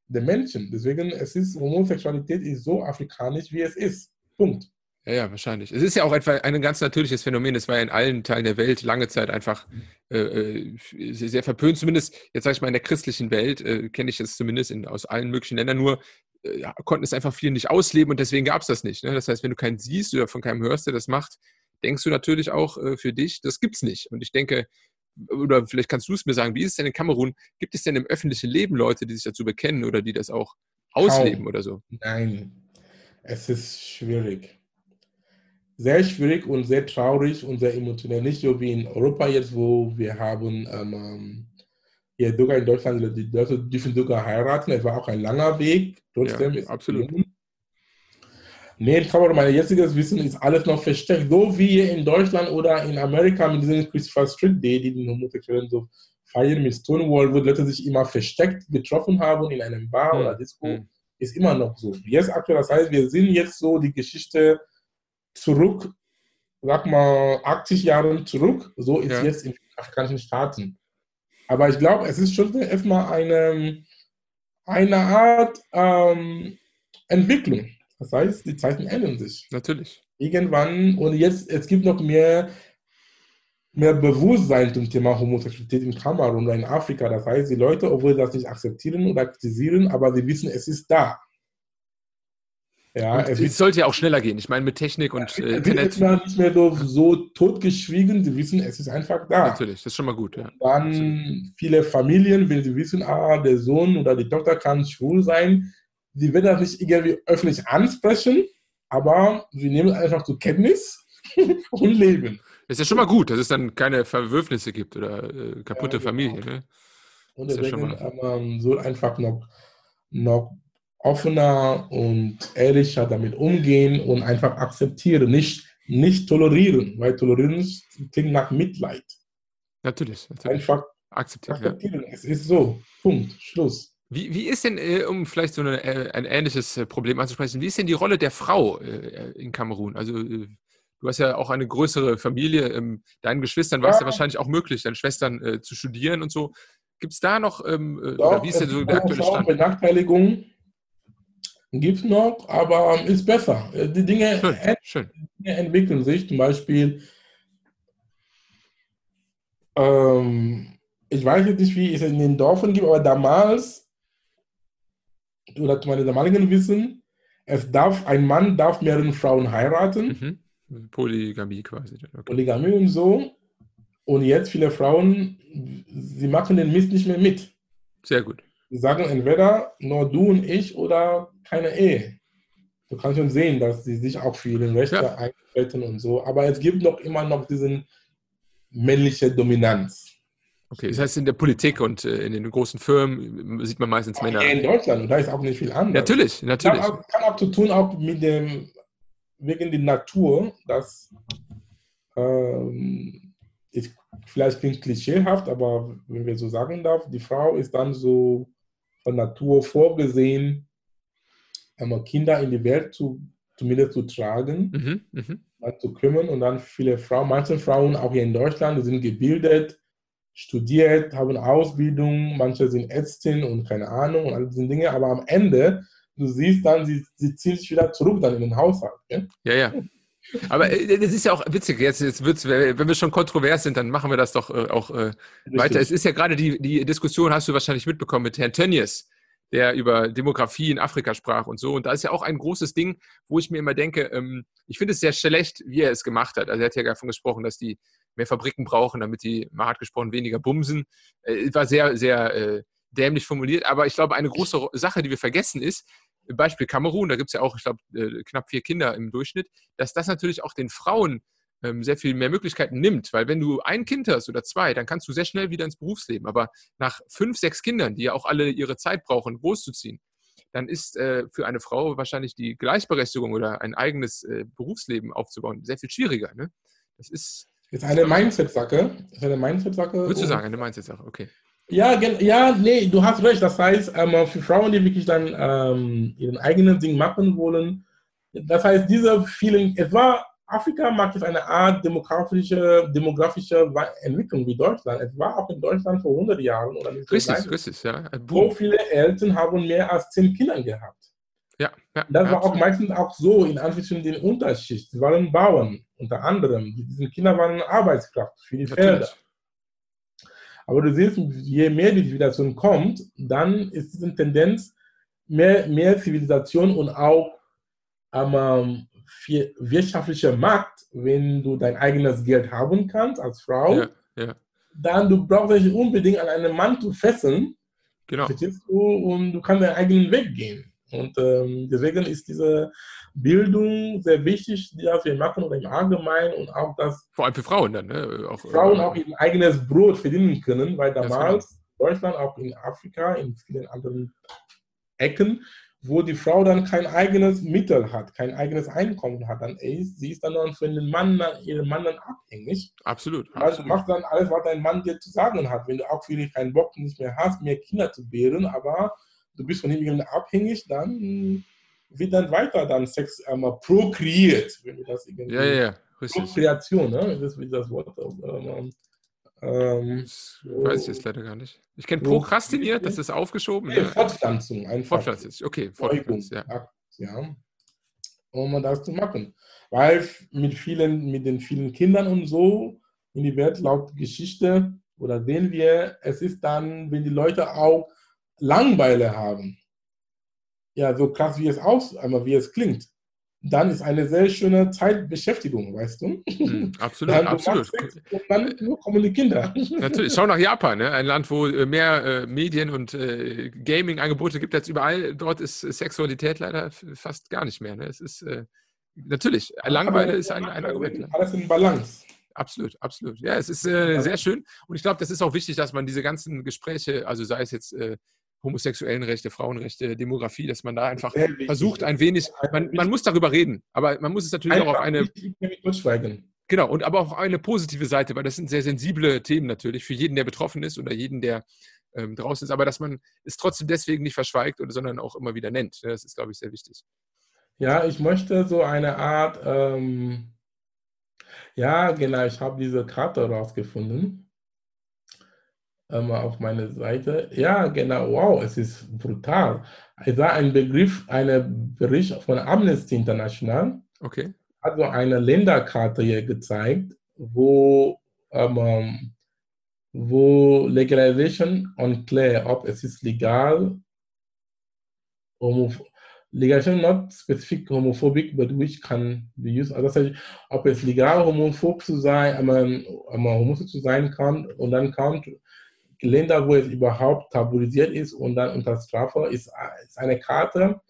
der Menschen. Deswegen, es ist, Homosexualität ist so afrikanisch, wie es ist. Punkt. Ja, ja, wahrscheinlich. Es ist ja auch etwa ein ganz natürliches Phänomen. Das war ja in allen Teilen der Welt lange Zeit einfach äh, äh sehr, verpönt. Zumindest, jetzt sage ich mal, in der christlichen Welt äh, kenne ich es zumindest in, aus allen möglichen Ländern. Nur äh, konnten es einfach viele nicht ausleben und deswegen gab es das nicht. Ne? Das heißt, wenn du keinen siehst oder von keinem hörst, der das macht, denkst du natürlich auch äh, für dich, das gibt es nicht. Und ich denke, oder vielleicht kannst du es mir sagen, wie ist es denn in Kamerun? Gibt es denn im öffentlichen Leben Leute, die sich dazu bekennen oder die das auch ausleben Kaum. oder so? Nein, es ist schwierig. Sehr schwierig und sehr traurig und sehr emotional. Nicht so wie in Europa jetzt, wo wir haben ähm, ähm hier sogar in Deutschland, die Leute dürfen sogar heiraten. Es war auch ein langer Weg. Trotzdem ja, absolut. Nee, ich glaube, mein jetziges Wissen ist alles noch versteckt. So wie in Deutschland oder in Amerika mit diesem Christopher Street Day, die den Homosexuellen so feiern mit Stonewall, wo Leute sich immer versteckt getroffen haben in einem Bar mhm. oder Disco, mhm. ist immer noch so. Jetzt aktuell, das heißt, wir sind jetzt so die Geschichte zurück, sag mal 80 Jahre zurück. So ist ja. jetzt in afrikanischen Staaten. Aber ich glaube, es ist schon erstmal eine, eine Art ähm, Entwicklung. Das heißt, die Zeiten ändern sich. Natürlich. Irgendwann, und jetzt, es gibt noch mehr, mehr Bewusstsein zum Thema Homosexualität in Kamerun oder in Afrika. Das heißt, die Leute, obwohl sie das nicht akzeptieren oder kritisieren, aber sie wissen, es ist da. Ja, es, es sollte ja auch schneller gehen. Ich meine, mit Technik und äh, Internet. Wird nicht mehr so, so totgeschwiegen. Sie wissen, es ist einfach da. Natürlich, das ist schon mal gut. Ja. Dann Absolut. viele Familien, wenn sie wissen, ah, der Sohn oder die Tochter kann schwul sein, sie werden das nicht irgendwie öffentlich ansprechen, aber sie nehmen einfach zur Kenntnis und leben. Das ist ja schon mal gut, dass es dann keine Verwürfnisse gibt oder äh, kaputte ja, genau. Familie. Ne? Und deswegen ja man soll einfach noch, noch offener und ehrlicher damit umgehen und einfach akzeptieren, nicht, nicht tolerieren, weil tolerieren klingt nach Mitleid. Natürlich, natürlich. Einfach akzeptieren. akzeptieren. Ja. Es ist so. Punkt. Schluss. Wie, wie ist denn, äh, um vielleicht so eine, äh, ein ähnliches äh, Problem anzusprechen, wie ist denn die Rolle der Frau in Kamerun? Also du hast ja auch eine größere Familie. Ähm, deinen Geschwistern war es ja. ja wahrscheinlich auch möglich, deinen Schwestern zu studieren und so. Gibt es da noch, ähm, Doch, oder wie ist denn so der aktuelle Stand? Benachteiligung gibt es noch, aber ähm, ist besser. Die Dinge, schön, ent schön. Dinge entwickeln sich. Zum Beispiel, ähm, ich weiß jetzt nicht, wie es in den Dörfern gibt, aber damals, oder zu meinem damaligen Wissen, es darf, ein Mann darf mehrere Frauen heiraten. Mhm. Polygamie quasi. Okay. Polygamie und so. Und jetzt viele Frauen, sie machen den Mist nicht mehr mit. Sehr gut. Sie sagen entweder nur du und ich oder keine Ehe. Du kannst schon sehen, dass sie sich auch für ihre Rechte ja. eintreten und so. Aber es gibt noch immer noch diesen männliche Dominanz. Okay, das heißt, in der Politik und äh, in den großen Firmen sieht man meistens auch Männer. in Deutschland, da ist auch nicht viel anders. Natürlich, natürlich. Kann auch, kann auch zu tun auch mit dem, wegen der Natur, dass ähm, ich, vielleicht klingt klischeehaft, aber wenn wir so sagen darf, die Frau ist dann so von Natur vorgesehen, einmal Kinder in die Welt zu, zumindest zu tragen, mhm, mh. zu kümmern und dann viele Frauen, manche Frauen auch hier in Deutschland, die sind gebildet, studiert, haben Ausbildung, manche sind Ärztin und keine Ahnung und all diese Dinge, aber am Ende, du siehst dann, sie, sie ziehen sich wieder zurück dann in den Haushalt. Ja, ja. ja. Aber äh, das ist ja auch witzig. Jetzt, jetzt wird's, wenn wir schon kontrovers sind, dann machen wir das doch äh, auch äh, weiter. Es ist ja gerade die, die Diskussion, hast du wahrscheinlich mitbekommen, mit Herrn Tönnies, der über Demografie in Afrika sprach und so. Und da ist ja auch ein großes Ding, wo ich mir immer denke, ähm, ich finde es sehr schlecht, wie er es gemacht hat. Also er hat ja davon gesprochen, dass die mehr Fabriken brauchen, damit die, mal hart gesprochen, weniger bumsen. Äh, war sehr, sehr äh, dämlich formuliert. Aber ich glaube, eine große Sache, die wir vergessen, ist, Beispiel Kamerun, da gibt es ja auch, ich glaube, äh, knapp vier Kinder im Durchschnitt, dass das natürlich auch den Frauen ähm, sehr viel mehr Möglichkeiten nimmt. Weil wenn du ein Kind hast oder zwei, dann kannst du sehr schnell wieder ins Berufsleben. Aber nach fünf, sechs Kindern, die ja auch alle ihre Zeit brauchen, großzuziehen, dann ist äh, für eine Frau wahrscheinlich die Gleichberechtigung oder ein eigenes äh, Berufsleben aufzubauen sehr viel schwieriger. Ne? Das ist. Ist eine Mindset-Sache. Ist eine Mindset-Sache. Würdest du sagen, eine Mindset-Sache, okay. Ja, ja, nee, du hast recht. Das heißt, ähm, für Frauen, die wirklich dann ähm, ihren eigenen Ding machen wollen, das heißt, diese vielen, es war, Afrika macht jetzt eine Art demografische, demografische Entwicklung wie Deutschland. Es war auch in Deutschland vor 100 Jahren. Oder richtig, so richtig, ja. So viele Eltern haben mehr als zehn Kinder gehabt. Ja, ja, das war absolut. auch meistens auch so in Anführungsstrichen den Unterschicht. Sie waren Bauern unter anderem. Diese Kinder waren Arbeitskraft für die Natürlich. Felder. Aber du siehst, je mehr die Zivilisation kommt, dann ist diese Tendenz mehr, mehr Zivilisation und auch ähm, wirtschaftlicher Markt, wenn du dein eigenes Geld haben kannst als Frau, ja, ja. dann du brauchst dich unbedingt an einen Mann zu fesseln. Genau. Du, und du kannst deinen eigenen Weg gehen. Und ähm, deswegen ist diese Bildung sehr wichtig, die wir machen oder im Allgemeinen und auch das. Vor allem für Frauen dann, ne? Auch, Frauen äh, auch ihr eigenes Brot verdienen können, weil damals genau. Deutschland, auch in Afrika, in vielen anderen Ecken, wo die Frau dann kein eigenes Mittel hat, kein eigenes Einkommen hat, dann ist sie ist dann von dem Mann, ihrem Mann dann abhängig. Absolut. Also du machst dann alles, was dein Mann dir zu sagen hat. Wenn du auch vielleicht keinen Bock nicht mehr hast, mehr Kinder zu gebären, aber du bist von ihm abhängig, dann wird dann weiter dann Sex einmal prokreiert, wenn du das irgendwie. Ja, ja, ja. Prokreation, ne? Das ist das Wort. Ähm, ähm, das weiß ich jetzt leider gar nicht. Ich kenne prokrastiniert, das ist aufgeschoben. Nee, Fortpflanzung, einfach. Fortpflanzung, okay, Fortpflanzung, ja. ja. Um das zu machen. Weil mit vielen, mit den vielen Kindern und so in die Welt laut Geschichte oder sehen wir, es ist dann, wenn die Leute auch Langweile haben, ja, so krass wie es aus, einmal wie es klingt, dann ist eine sehr schöne Zeitbeschäftigung, weißt du? Mm, absolut, dann, absolut. Und dann nur kommen die Kinder. Natürlich, schau nach Japan, ne? ein Land, wo äh, mehr äh, Medien und äh, Gaming-Angebote gibt als überall. Dort ist Sexualität leider fast gar nicht mehr. Ne? Es ist äh, natürlich, Langeweile ist ein, ein Argument. Ne? Alles in Balance. Absolut, absolut. Ja, es ist äh, sehr schön. Und ich glaube, das ist auch wichtig, dass man diese ganzen Gespräche, also sei es jetzt äh, homosexuellen Rechte, Frauenrechte, Demografie, dass man da einfach versucht, ein wenig, man, man muss darüber reden, aber man muss es natürlich einfach auch auf eine. Genau, und aber auch eine positive Seite, weil das sind sehr sensible Themen natürlich für jeden, der betroffen ist oder jeden, der ähm, draußen ist, aber dass man es trotzdem deswegen nicht verschweigt, oder, sondern auch immer wieder nennt. Das ist, glaube ich, sehr wichtig. Ja, ich möchte so eine Art, ähm, ja, genau, ich habe diese Karte rausgefunden ähm, auf meine Seite. Ja, genau, wow, es ist brutal. Es war ein Begriff, ein Bericht von Amnesty International. Okay. Hat so eine Länderkarte hier gezeigt, wo, ähm, wo Legalization unclear, ob es ist legal, legalization not specific homophobic, but which can be used. Also das heißt, ob es legal homophob zu sein, ähm, homosexuell zu sein kann und dann kommt Länder, wo es überhaupt tabuisiert ist und dann unter Strafe, ist, ist eine Karte.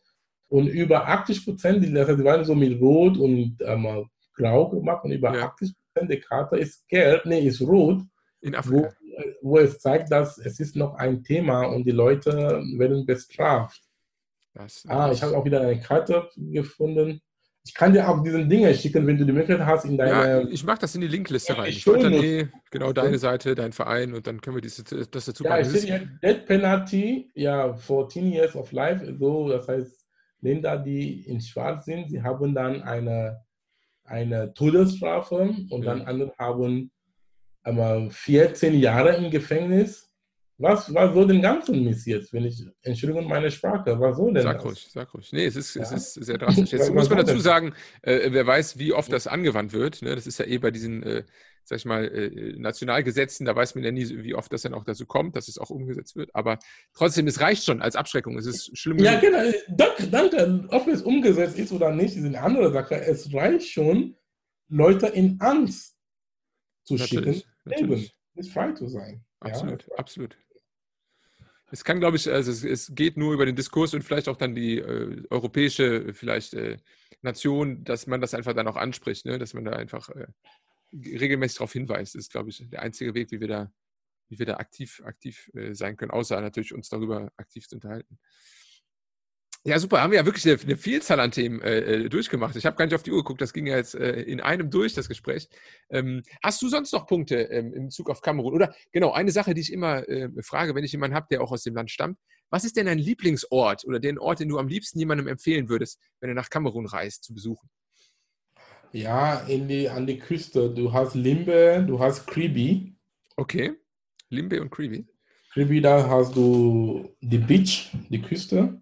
Und über 80 Prozent, die waren so mit Rot und ähm, Grau gemacht, und über ja. 80 Prozent der Karte ist gelb, nee, ist rot. In Afrika. Wo, wo es zeigt, dass es ist noch ein Thema und die Leute werden bestraft. Das, ah, ich habe auch wieder eine Karte gefunden. Ich kann dir auch diese Dinge schicken, wenn du die Möglichkeit hast, in deine. Ja, ich mache das in die Linkliste rein. Ich wollte dann eh, genau deine Seite, dein Verein und dann können wir diese, das dazu Ja, ich sehe Death Penalty, ja, for 10 years of life. So, das heißt, Länder, die in Schwarz sind, sie haben dann eine, eine Todesstrafe und ja. dann andere haben einmal 14 Jahre im Gefängnis. Was, was soll den ganzen Mist jetzt, wenn ich, Entschuldigung, meine Sprache, was soll denn sag das? ruhig, sag ruhig. Nee, es ist, ja? es ist sehr drastisch. Jetzt muss man dazu sagen, äh, wer weiß, wie oft das angewandt wird. Ne? Das ist ja eh bei diesen, äh, sag ich mal, äh, Nationalgesetzen, da weiß man ja nie, wie oft das dann auch dazu kommt, dass es auch umgesetzt wird. Aber trotzdem, es reicht schon als Abschreckung. Es ist schlimm. Ja, genau. Danke, danke. Ob es umgesetzt ist oder nicht, ist eine andere Sache. Es reicht schon, Leute in Angst zu natürlich, schicken, natürlich. nicht frei zu sein. Absolut, ja? absolut. Es kann, glaube ich, also es, es, geht nur über den Diskurs und vielleicht auch dann die äh, europäische vielleicht äh, Nation, dass man das einfach dann auch anspricht, ne? dass man da einfach äh, regelmäßig darauf hinweist. Das ist, glaube ich, der einzige Weg, wie wir da, wie wir da aktiv, aktiv äh, sein können, außer natürlich uns darüber aktiv zu unterhalten. Ja, super. Haben wir ja wirklich eine, eine Vielzahl an Themen äh, äh, durchgemacht. Ich habe gar nicht auf die Uhr geguckt. Das ging ja jetzt äh, in einem durch, das Gespräch. Ähm, hast du sonst noch Punkte ähm, im Zug auf Kamerun? Oder genau, eine Sache, die ich immer äh, frage, wenn ich jemanden habe, der auch aus dem Land stammt. Was ist denn dein Lieblingsort oder den Ort, den du am liebsten jemandem empfehlen würdest, wenn er nach Kamerun reist, zu besuchen? Ja, in die, an die Küste. Du hast Limbe, du hast Kribi. Okay. Limbe und Kribi. Kribi, da hast du die Beach, die Küste.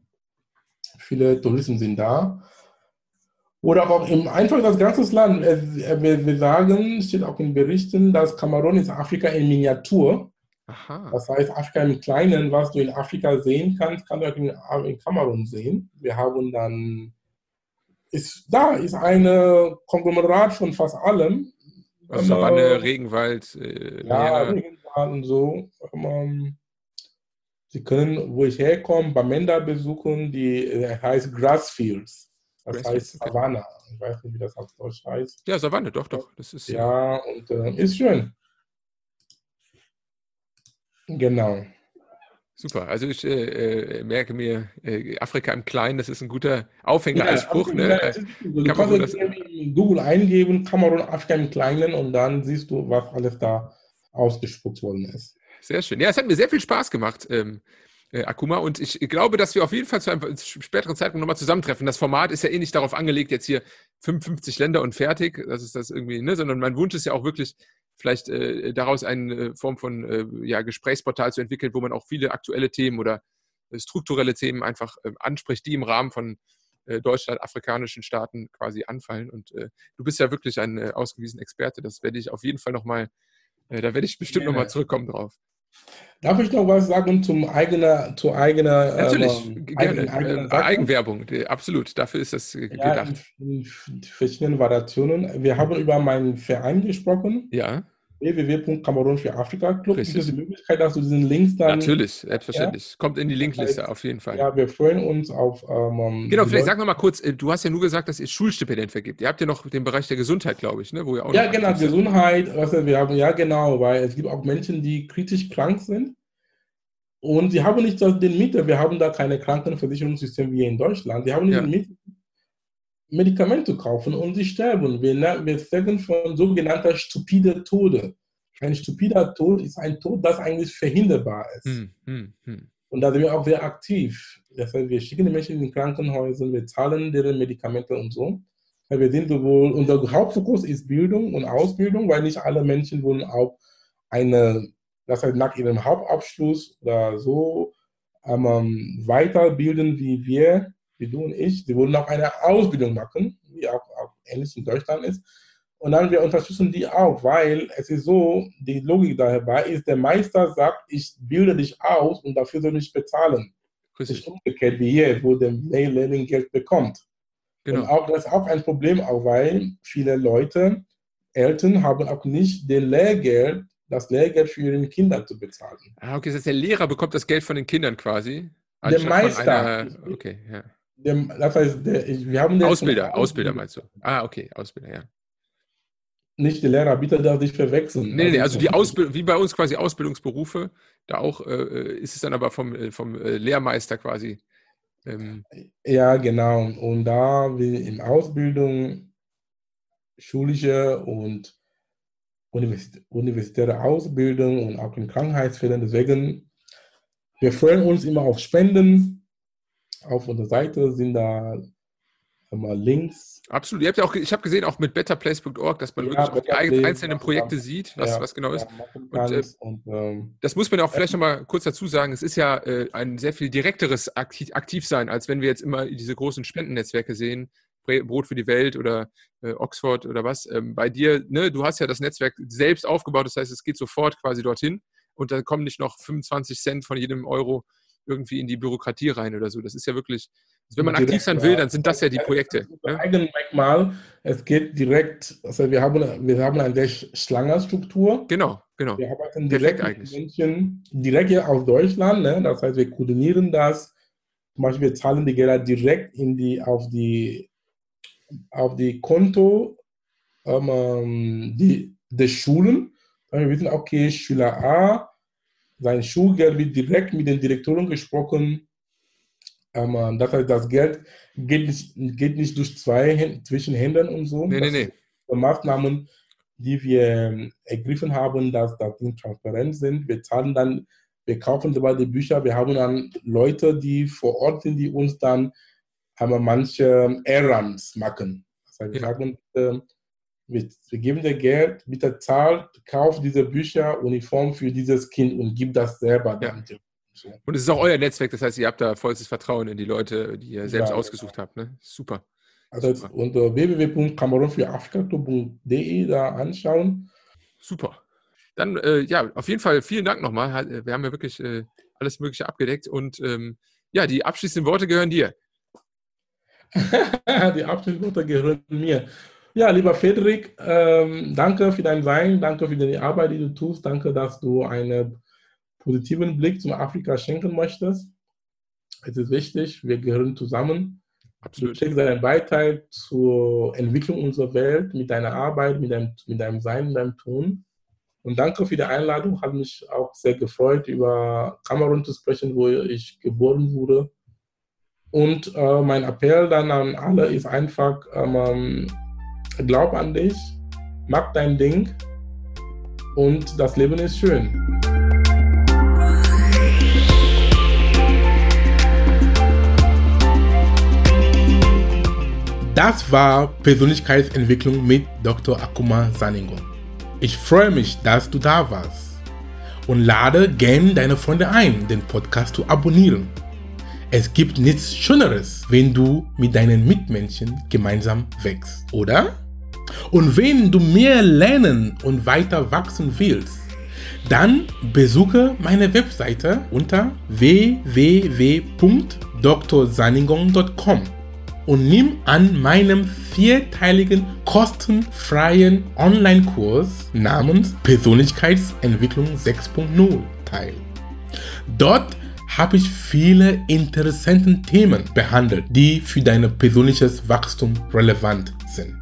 Viele Touristen sind da. Oder auch im, einfach das ganze Land. Wir, wir sagen, steht auch in Berichten, dass Kamerun ist Afrika in Miniatur. Aha. Das heißt, Afrika im Kleinen, was du in Afrika sehen kannst, kannst du auch in, in Kamerun sehen. Wir haben dann, ist, da ist ein Konglomerat von fast allem. Also Savanne, Regenwald, äh, ja, Regenwald und so. Sie können, wo ich herkomme, Bamenda besuchen, die äh, heißt Grassfields. Das heißt okay. Savannah. Ich weiß nicht, wie das auf Deutsch heißt. Ja, Savanne, doch, doch. Das ist, ja, und äh, ist schön. Genau. Super. Also ich äh, äh merke mir, äh, Afrika im Kleinen, das ist ein guter Aufhänger ja, als Spruch. Ne? Du kann kannst das in Google eingeben, Kamerun, Afrika im Kleinen und dann siehst du, was alles da ausgespuckt worden ist. Sehr schön. Ja, es hat mir sehr viel Spaß gemacht, ähm, äh, Akuma. Und ich glaube, dass wir auf jeden Fall zu einem späteren Zeitpunkt nochmal zusammentreffen. Das Format ist ja eh nicht darauf angelegt, jetzt hier 55 Länder und fertig. Das ist das irgendwie, ne? Sondern mein Wunsch ist ja auch wirklich, vielleicht äh, daraus eine äh, Form von äh, ja, Gesprächsportal zu entwickeln, wo man auch viele aktuelle Themen oder äh, strukturelle Themen einfach äh, anspricht, die im Rahmen von Deutschland, afrikanischen Staaten quasi anfallen. Und du bist ja wirklich ein ausgewiesener Experte. Das werde ich auf jeden Fall nochmal, da werde ich bestimmt ja. nochmal zurückkommen drauf. Darf ich noch was sagen zum eigener, zu eigener Natürlich, ähm, gerne. Eigen, äh, Eigenwerbung, absolut. Dafür ist das gedacht. Ja, in, in verschiedenen Variationen. Wir haben über meinen Verein gesprochen. Ja www.kamerun für Afrika Club. Richtig. Gibt es die Möglichkeit, dass du diesen Links dann. Natürlich, selbstverständlich. Ja? Kommt in die Linkliste auf jeden Fall. Ja, wir freuen uns auf. Ähm, genau, vielleicht sag noch mal kurz, äh, du hast ja nur gesagt, dass ihr Schulstipendien vergibt. Ihr habt ja noch den Bereich der Gesundheit, glaube ich, ne? wo ihr auch Ja, genau, Gesundheit. Also wir haben, ja, genau, weil es gibt auch Menschen, die kritisch krank sind. Und sie haben nicht den Mittel, wir haben da keine Krankenversicherungssystem wie in Deutschland. Sie haben nicht ja. den Mittel, Medikamente kaufen und sie sterben. Wir, wir sagen von sogenannter stupider Tode. Ein stupider Tod ist ein Tod, das eigentlich verhinderbar ist. Hm, hm, hm. Und da sind wir auch sehr aktiv. Das heißt, wir schicken die Menschen in die Krankenhäuser, wir zahlen deren Medikamente und so. Weil wir sind sowohl, unser Hauptfokus ist Bildung und Ausbildung, weil nicht alle Menschen wollen auch eine, das heißt nach ihrem Hauptabschluss oder so ähm, weiterbilden wie wir wie du und ich, sie wollen auch eine Ausbildung machen, wie auch, auch ähnlich in Deutschland ist. Und dann wir unterstützen die auch, weil es ist so, die Logik dabei ist, der Meister sagt, ich bilde dich aus und dafür soll ich bezahlen. Das ist umgekehrt wie jetzt, wo der Lehrling Geld bekommt. Genau. Und auch, das ist auch ein Problem, auch weil viele Leute, Eltern haben auch nicht den Lehrgeld, das Lehrgeld für ihre Kinder zu bezahlen. Ah, okay, das heißt, der Lehrer bekommt das Geld von den Kindern quasi. Der Meister. Einer, okay, ja. Der, das heißt, der, wir haben Ausbilder, Ausbilder meinst du? Ah, okay, Ausbilder, ja. Nicht der Lehrer, bitte darf nicht verwechseln. Nee, nee, also die Ausbildung, wie bei uns quasi Ausbildungsberufe, da auch äh, ist es dann aber vom, vom äh, Lehrmeister quasi. Ähm. Ja, genau. Und da wir in Ausbildung, schulische und universitäre Ausbildung und auch in Krankheitsfällen, deswegen, wir freuen uns immer auf Spenden auf unserer Seite sind da mal Links. Absolut. Ihr habt ja auch, ich habe gesehen, auch mit betterplace.org, dass man ja, wirklich auch die einzelnen Projekte ja, sieht, was, ja, was genau ist. Und, äh, und ähm, das muss man auch vielleicht nochmal kurz dazu sagen. Es ist ja äh, ein sehr viel direkteres Aktiv Aktivsein, als wenn wir jetzt immer diese großen Spendennetzwerke sehen. Brot für die Welt oder äh, Oxford oder was. Ähm, bei dir, ne, du hast ja das Netzwerk selbst aufgebaut, das heißt, es geht sofort quasi dorthin und da kommen nicht noch 25 Cent von jedem Euro irgendwie in die Bürokratie rein oder so. Das ist ja wirklich, wenn man aktiv sein will, dann sind das ja die Projekte. Ne? Eigenmerkmal, es geht direkt, also wir haben, wir haben eine sehr schlange Struktur. Genau, genau. Wir arbeiten direkt mit Menschen, direkt hier aus Deutschland, ne? das heißt, wir koordinieren das. Zum Beispiel, wir zahlen die Gelder direkt in die, auf die, auf die Konto ähm, die, der Schulen. Wir wissen, okay, Schüler A sein Schulgeld wird direkt mit den Direktoren gesprochen. Ähm, das heißt, das Geld geht nicht, geht nicht durch zwei zwischen Händen und so. Nee, nee, nee. Maßnahmen, die wir ähm, ergriffen haben, dass das transparent sind. Wir zahlen dann, wir kaufen dabei die Bücher, wir haben dann Leute, die vor Ort sind, die uns dann haben manche Errands machen. Das heißt, wir ja. sagen, äh, wir, geben dir Geld, bitte zahlt, kauft diese Bücher, Uniform für dieses Kind und gib das selber dann. Ja. Und es ist auch euer Netzwerk, das heißt, ihr habt da vollstes Vertrauen in die Leute, die ihr selbst ja, ausgesucht habt. Ne? Super. Also Super. unter www.kamerunfürafrika.de da anschauen. Super. Dann, äh, ja, auf jeden Fall vielen Dank nochmal. Wir haben ja wirklich äh, alles Mögliche abgedeckt und ähm, ja, die abschließenden Worte gehören dir. die abschließenden Worte gehören mir. Ja, lieber Frederik, ähm, danke für dein Sein, danke für die Arbeit, die du tust, danke, dass du einen positiven Blick zum Afrika schenken möchtest. Es ist wichtig, wir gehören zusammen. Absolut. Du trägst deinen Beitrag zur Entwicklung unserer Welt mit deiner Arbeit, mit deinem, mit deinem Sein, mit deinem Tun. Und danke für die Einladung, hat mich auch sehr gefreut, über Kamerun zu sprechen, wo ich geboren wurde. Und äh, mein Appell dann an alle ist einfach, ähm, glaub an dich, mach dein Ding und das Leben ist schön. Das war Persönlichkeitsentwicklung mit Dr. Akuma Saningo. Ich freue mich, dass du da warst und lade gerne deine Freunde ein, den Podcast zu abonnieren. Es gibt nichts Schöneres, wenn du mit deinen Mitmenschen gemeinsam wächst, oder? Und wenn du mehr lernen und weiter wachsen willst, dann besuche meine Webseite unter www.drsaningong.com und nimm an meinem vierteiligen kostenfreien Online-Kurs namens Persönlichkeitsentwicklung 6.0 teil. Dort habe ich viele interessante Themen behandelt, die für dein persönliches Wachstum relevant sind.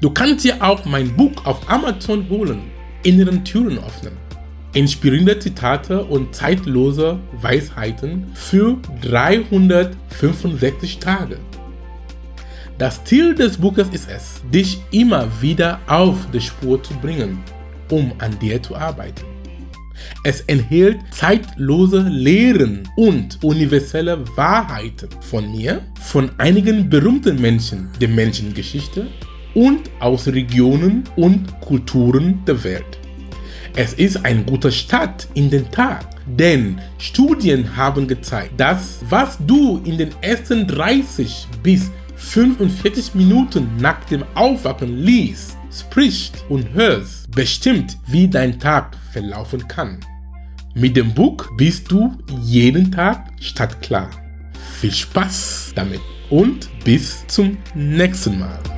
Du kannst dir auch mein Buch auf Amazon holen, Inneren Türen öffnen. Inspirierende Zitate und zeitlose Weisheiten für 365 Tage. Das Ziel des Buches ist es, dich immer wieder auf die Spur zu bringen, um an dir zu arbeiten. Es enthält zeitlose Lehren und universelle Wahrheiten von mir, von einigen berühmten Menschen der Menschengeschichte und aus Regionen und Kulturen der Welt. Es ist ein guter Start in den Tag, denn Studien haben gezeigt, dass was du in den ersten 30 bis 45 Minuten nach dem Aufwachen liest, sprichst und hörst, bestimmt, wie dein Tag verlaufen kann. Mit dem Buch bist du jeden Tag stadtklar. Viel Spaß damit und bis zum nächsten Mal.